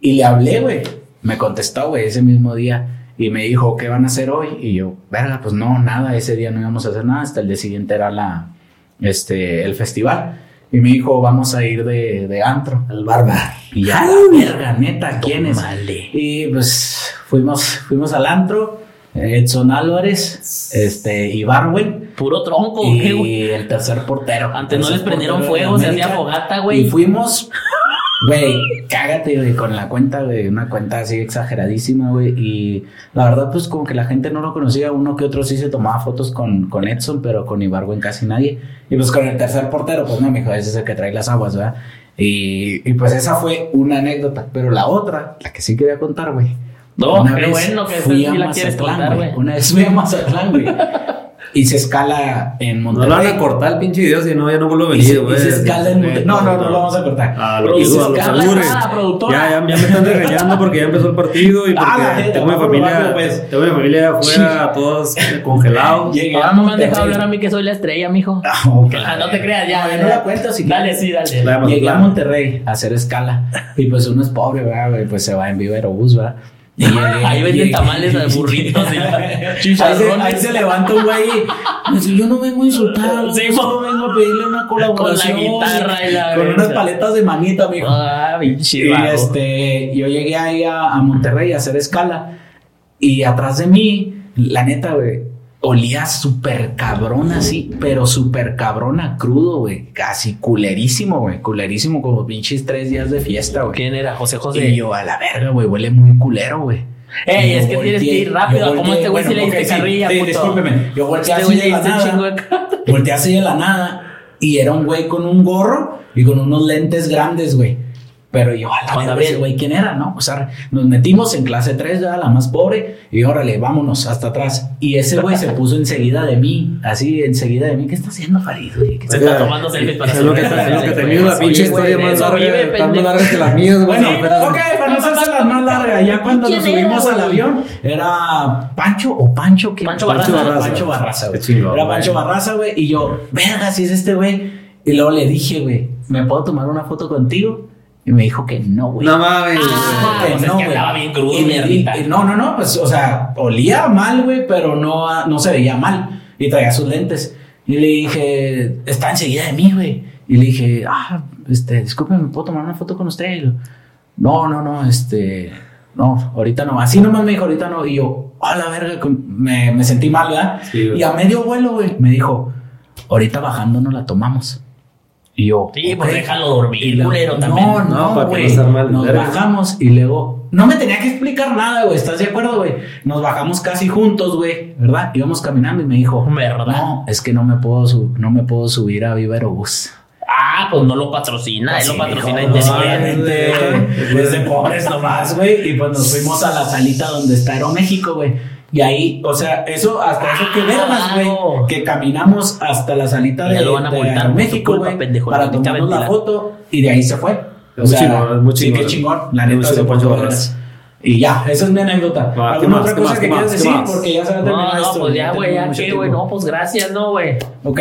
Y le hablé, güey. Me contestó, güey, ese mismo día. Y me dijo, ¿qué van a hacer hoy? Y yo, verga, pues no, nada, ese día no íbamos a hacer nada. Hasta el día siguiente era la, este, el festival. Y me dijo, vamos a ir de, de antro.
El barba.
Y ya, la verga, neta, ¿quién es?
Tómale.
Y pues fuimos, fuimos al antro. Edson Álvarez, este, Ibarwen.
Puro tronco.
Y el tercer portero.
Antes no les prendieron fuego, se hacía fogata, güey.
Y fuimos, güey, cágate, güey, con la cuenta, güey, una cuenta así exageradísima, güey. Y la verdad, pues como que la gente no lo conocía. Uno que otro sí se tomaba fotos con, con Edson, pero con Ibarwen casi nadie. Y pues con el tercer portero, pues no, mijo, ese es el que trae las aguas, ¿verdad? Y, y pues esa fue una anécdota. Pero la otra, la que sí quería contar, güey.
No,
Una
qué
vez
bueno que
fui a
la quieres
Mazatlán,
contar, güey.
Una vez fui a Mazatlán, güey. (laughs) Hice escala en
No
Monterrey.
lo van a cortar el pinche video, si no, ya no vuelvo a venir, güey.
hice escala en Monterrey. No, no, no lo vamos a cortar.
Ah, lo a los
escala-.
Ah, productora.
Ya, ya, ya me están regañando porque ya empezó el partido y (laughs) porque
Ah, gente,
tengo mi
a
familia,
probarlo, pues.
tengo mi familia afuera, todos congelados.
Llegué
Ahora
a
no me han dejado hablar a mí que soy la estrella, mijo.
Ah, ok.
Ah, no te creas, ya.
No,
ya,
no la cuento si
Dale, sí, dale.
Llegué a. Monterrey a hacer escala. Y pues uno es pobre, ¿verdad? Pues se va en vivo aerobús, ¿verdad? (laughs)
Ahí venden tamales de burritos y
ahí, se, ahí se levanta un güey y me dice, yo no vengo a insultar,
Sí,
solo vengo a pedirle una colaboración.
guitarra y la
Con unas paletas de manita, mijo.
Ah, pinche
Y este, yo llegué ahí a, a Monterrey a hacer escala. Y atrás de mí, la neta, güey, olía súper cabrón así, pero súper cabrón a crudo, güey. Casi culerísimo, güey. Culerísimo, como pinches tres días de fiesta, güey.
¿Quién era? José José.
Y yo, a la verga, güey, huele muy culero, güey.
Ey, es que tienes que ir rápido, como este güey sí le diste carrilla,
sí,
puto.
discúlpeme. Yo volteé
Este
así de la nada. Volteé así de la nada. Y era un güey con un gorro y con unos lentes grandes, güey. Pero yo, a la
Juan
verga,
Gabriel.
ese güey, ¿quién era? No, o sea, nos metimos en clase 3, ya la más pobre, y órale, vámonos hasta atrás. Y ese güey se puso enseguida de mí, así, enseguida de mí. ¿Qué está haciendo Farid, güey? ¿Qué
Se
está-
tomando selfies para
Es lo que,
subir
es lo que
redes,
te
güey.
mide la pinche historia más larga,
pendejo.
largas que las mías, güey.
Bueno, ok, para no hacerse la más larga, ya cuando
¿Quién
nos subimos al avión, era Pancho o Pancho, ¿qué?
Pancho
Barraza.
Pancho Barraza, güey. Era. Pancho Barraza, güey, y yo, verga, si es este güey. Y luego le dije, güey, ¿me puedo tomar una foto contigo? Y me dijo que no, güey.
No mames,
Ah,
güey.
pues es que andaba bien crudo,
Y
mierdita.
y no, no, no, pues, o sea, olía mal, güey, pero no, no se veía mal. Y traía sus lentes. Y le dije, está enseguida de mí, güey. Y le dije, ah, este, disculpe, ¿me puedo tomar una foto con usted? Y no, no, no, este, no, ahorita no. Así nomás me dijo, ahorita no. Y yo, a la verga, me, me sentí mal, ¿verdad?
Sí,
y a medio vuelo, güey, me dijo, ahorita bajando no la tomamos. Y yo,
Sí, pues déjalo dormir,
Y luego,
culero, también.
No,
No,
no,
para que
güey.
no mal,
Nos bajamos y luego no me tenía que explicar nada, güey. ¿Estás de acuerdo, güey? Nos bajamos casi juntos, güey, ¿verdad? Íbamos caminando y me dijo,
¿Verdad?
no, es que no me puedo sub- no me puedo subir a Viva Aerobús.
Ah, pues no lo patrocina, él lo
Sí,
patrocina
dijo,
inteligente.
obviamente, Es de pobres nomás, güey. Y pues nos fuimos a la salita donde está Aeroméxico, güey. Y ahí, o sea, eso, hasta eso que vergas, güey.
Claro.
Que caminamos hasta la salita de,
lo van a
de
multar por tu
Aeroméxico,
culpa,
güey. Para tomarnos la foto y de ahí se fue. O
Muy
sea,
chingón, muy
sí,
chingón.
qué chingón. La
Muy
neta se puso
Pancho
vergas. Y ya, esa es mi anécdota.
¿qué
¿Alguna
más?
otra
¿Qué
cosa
más?
que
¿Qué
quieras decir?
más?
Porque ya se va a terminar
No, no,
esto.
pues ya, güey, ya
mucho
qué, güey, no, pues gracias, no, güey.
Ok,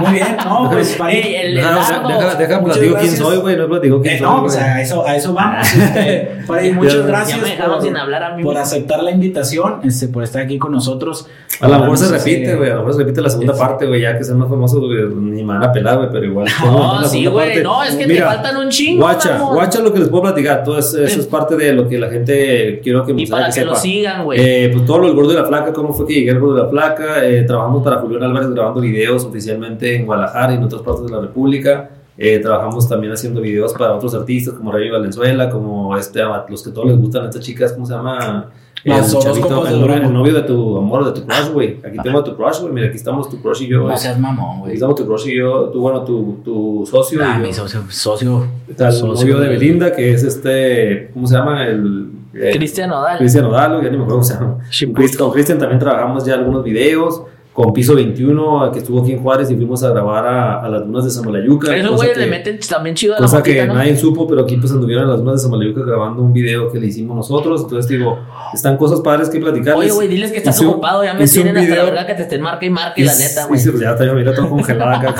muy bien, no, (laughs) pues.
Ey, el
Deja, deja, deja,
Muchas
platico quién
gracias.
soy, güey. No platico quién
Eh,
soy.
no, o
güey.
sea, a eso, a eso vamos. Este, Farid, (laughs) muchas
Ya-
gracias
ya me
por,
sin hablar a mí.
por aceptar la invitación, este, por estar aquí con nosotros.
A lo mejor se repite,
este,
güey. A lo mejor se repite la segunda
es-
parte, güey. Ya que sean más famosos, güey. Ni me van a pelar, güey. Pero igual. (laughs)
No, sí, güey. No, es que te faltan un chingo.
Guacha, guacha lo que les puedo platicar. Todo es- eso es parte de lo que la gente eh, quiero que
Y
me
para que lo
sepa.
sigan, güey.
Eh, pues todo lo del Gordo de la Flaca, cómo fue que llegué al Gordo de la Flaca. Eh, trabajamos para Julián Álvarez grabando videos oficialmente en Guadalajara y en otras partes de la República. Eh, trabajamos también haciendo videos para otros artistas como Rey Valenzuela, como este, a los que todos les gustan estas chicas, ¿cómo se llama?
Las
el, chavito, novio-
Durango.
el novio de tu amor, de tu crush, güey. Aquí tengo a tu crush, güey. Mira, aquí estamos tu crush y yo.
No seas mamón,
Aquí
güey.
estamos tu crush y yo, tú, bueno, tu, tu socio.
Ah,
y
mi socio, socio.
Está el
socio
novio de Belinda, que es este, ¿cómo se llama? El, eh,
Cristian Nodal.
Cristian Odalo, ya ni me acuerdo cómo se llama. Con Cristian también trabajamos ya algunos videos. Con Piso 21, que estuvo aquí en Juárez y fuimos a grabar a, a las dunas de Samalayuca.
Pero esos güeyes
que-
le meten también chido a la
Cosa que
¿no?
nadie supo, pero aquí pues anduvieron en las dunas de Samalayuca grabando un video que le hicimos nosotros. Entonces digo, están cosas padres que platicarles.
Oye, güey, diles que estás
Hice
ocupado. Ya me tienen hasta la verga que te estén marca y marque, la neta, güey.
hice- Ya está, mira, todo congelado acá.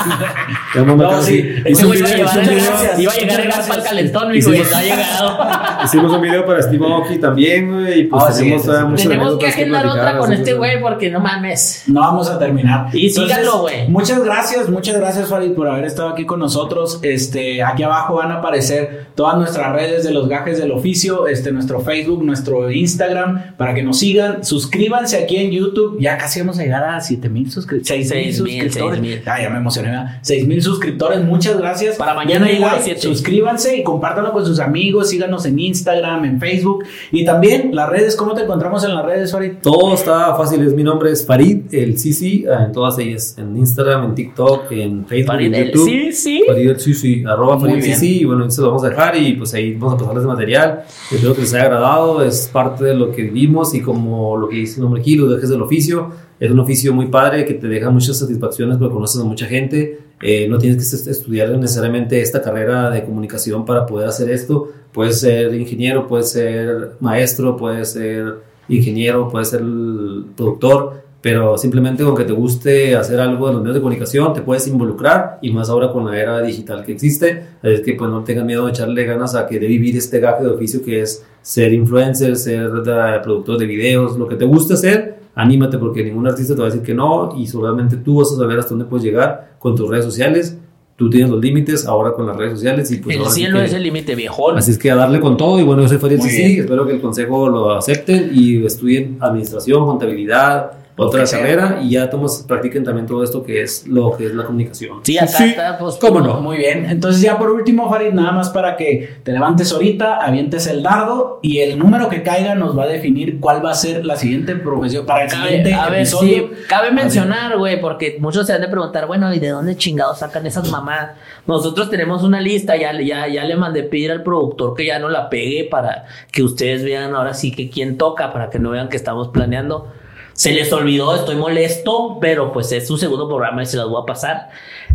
Ya no me
No, sí,
hice
Ese
un
güey iba a
video- hice un
llevar-
video-
iba a llegar a para el calentón, mi güey. Ha llegado. (laughs)
Hicimos un video para Steve Aoki también, güey, y pues
Ah, sí,
tenemos
sí, sí.
muchas
Tenemos que agendar otra con este güey porque no mames.
No vamos a terminar.
Y síganlo, güey.
Muchas gracias, muchas gracias, Farid, por haber estado aquí con nosotros. Este, aquí abajo van a aparecer todas nuestras redes de los gajes del oficio, este, nuestro Facebook, nuestro Instagram, para que nos sigan. Suscríbanse aquí en YouTube. Ya casi vamos a llegar a 7 mil suscriptores. 6 mil
Seis mil,
suscriptores. Ah, ya me emocioné. 6 mil suscriptores. Muchas gracias.
Para mañana igual.
Suscríbanse y compártanlo con sus amigos. Síganos en Instagram, en Facebook. Y también las redes. ¿Cómo te encontramos en las redes, Farid?
Todo está fácil, es mi nombre es Farid, el Sisi, ah, en todas ellas, en Instagram, en TikTok, en Facebook,
Farid,
en
el
YouTube.
sí, sí.
Farid el Sisi, arroba
Muy
Farid. Sisi, y bueno, eso lo vamos a dejar y pues ahí vamos a pasarles material. Espero que les haya agradado, es parte de lo que vivimos y como lo que dice el nombre aquí, los dejes del oficio, es un oficio muy padre que te deja muchas satisfacciones porque conoces a mucha gente, eh, no tienes que est- estudiar necesariamente esta carrera de comunicación para poder hacer esto, puedes ser ingeniero, puedes ser maestro, puedes ser ingeniero, puedes ser el productor, pero simplemente con que te guste hacer algo en los medios de comunicación, te puedes involucrar y más ahora con la era digital que existe, es que pues no tengan miedo de echarle ganas a que de vivir este gaje de oficio que es ser influencer, ser eh, productor de videos, lo que te guste hacer, anímate porque ningún artista te va a decir que no y solamente tú vas a saber hasta dónde puedes llegar con tus redes sociales, tú tienes los límites ahora con las redes sociales y pues
el
sí
cielo
que-
es el límite, viejón.
Así es que a darle con todo y bueno, yo soy Farid
bien.
espero que el consejo lo acepten y estudien administración, contabilidad, otra carrera y ya tomas, practiquen también todo esto que es lo que es la comunicación.
Sí, acá está, pues.
¿Cómo no?
Muy bien. Entonces, ya por último, Farid, nada más para que te levantes ahorita, avientes el dardo y el número que caiga nos va a definir cuál va a ser la siguiente profesión para el siguiente
a ver,
episodio.
sí, cabe mencionar, güey, porque muchos se han de preguntar, bueno, ¿y de dónde chingados sacan esas mamadas? Nosotros tenemos una lista, ya, ya, ya le mandé pedir al productor que ya no la pegue para que ustedes vean ahora sí que quién toca, para que no vean que estamos planeando. Se les olvidó, estoy molesto, pero pues es su segundo programa y se las voy a pasar.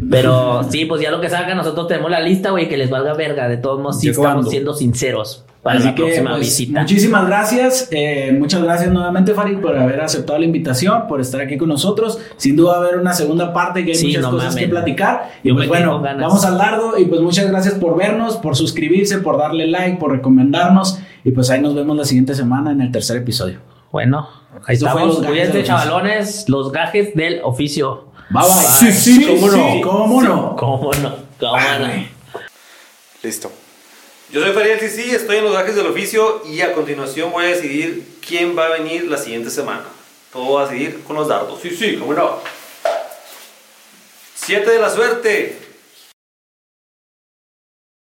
Pero (laughs) sí, pues ya lo que sacan, nosotros tenemos la lista, güey, que les valga verga. De todos modos, sí
¿Ya
estamos siendo sinceros para
Así
la
que,
próxima
pues,
visita.
muchísimas gracias. eh, muchas gracias nuevamente, Farid, por haber aceptado la invitación, por estar aquí con nosotros. Sin duda va a haber una segunda parte que hay
Sí,
muchas
no
cosas
mamen.
que platicar. Y pues bueno, vamos al dardo. Y pues muchas gracias por vernos, por suscribirse, por darle like, por recomendarnos. Y pues ahí nos vemos la siguiente semana en el tercer episodio.
Bueno, ahí
fue
estamos.
los gajes oficio.
chavalones, los gajes del oficio.
Bye bye.
Sí, sí, cómo no.
¿Cómo no?
¿Cómo no? ¿Cómo no?
Listo.
Yo soy Farid Sisi, estoy en los gajes del oficio y a continuación voy a decidir quién va a venir la siguiente semana. Todo va a decidir con los dardos. Sí, sí, cómo no. Siete de la suerte.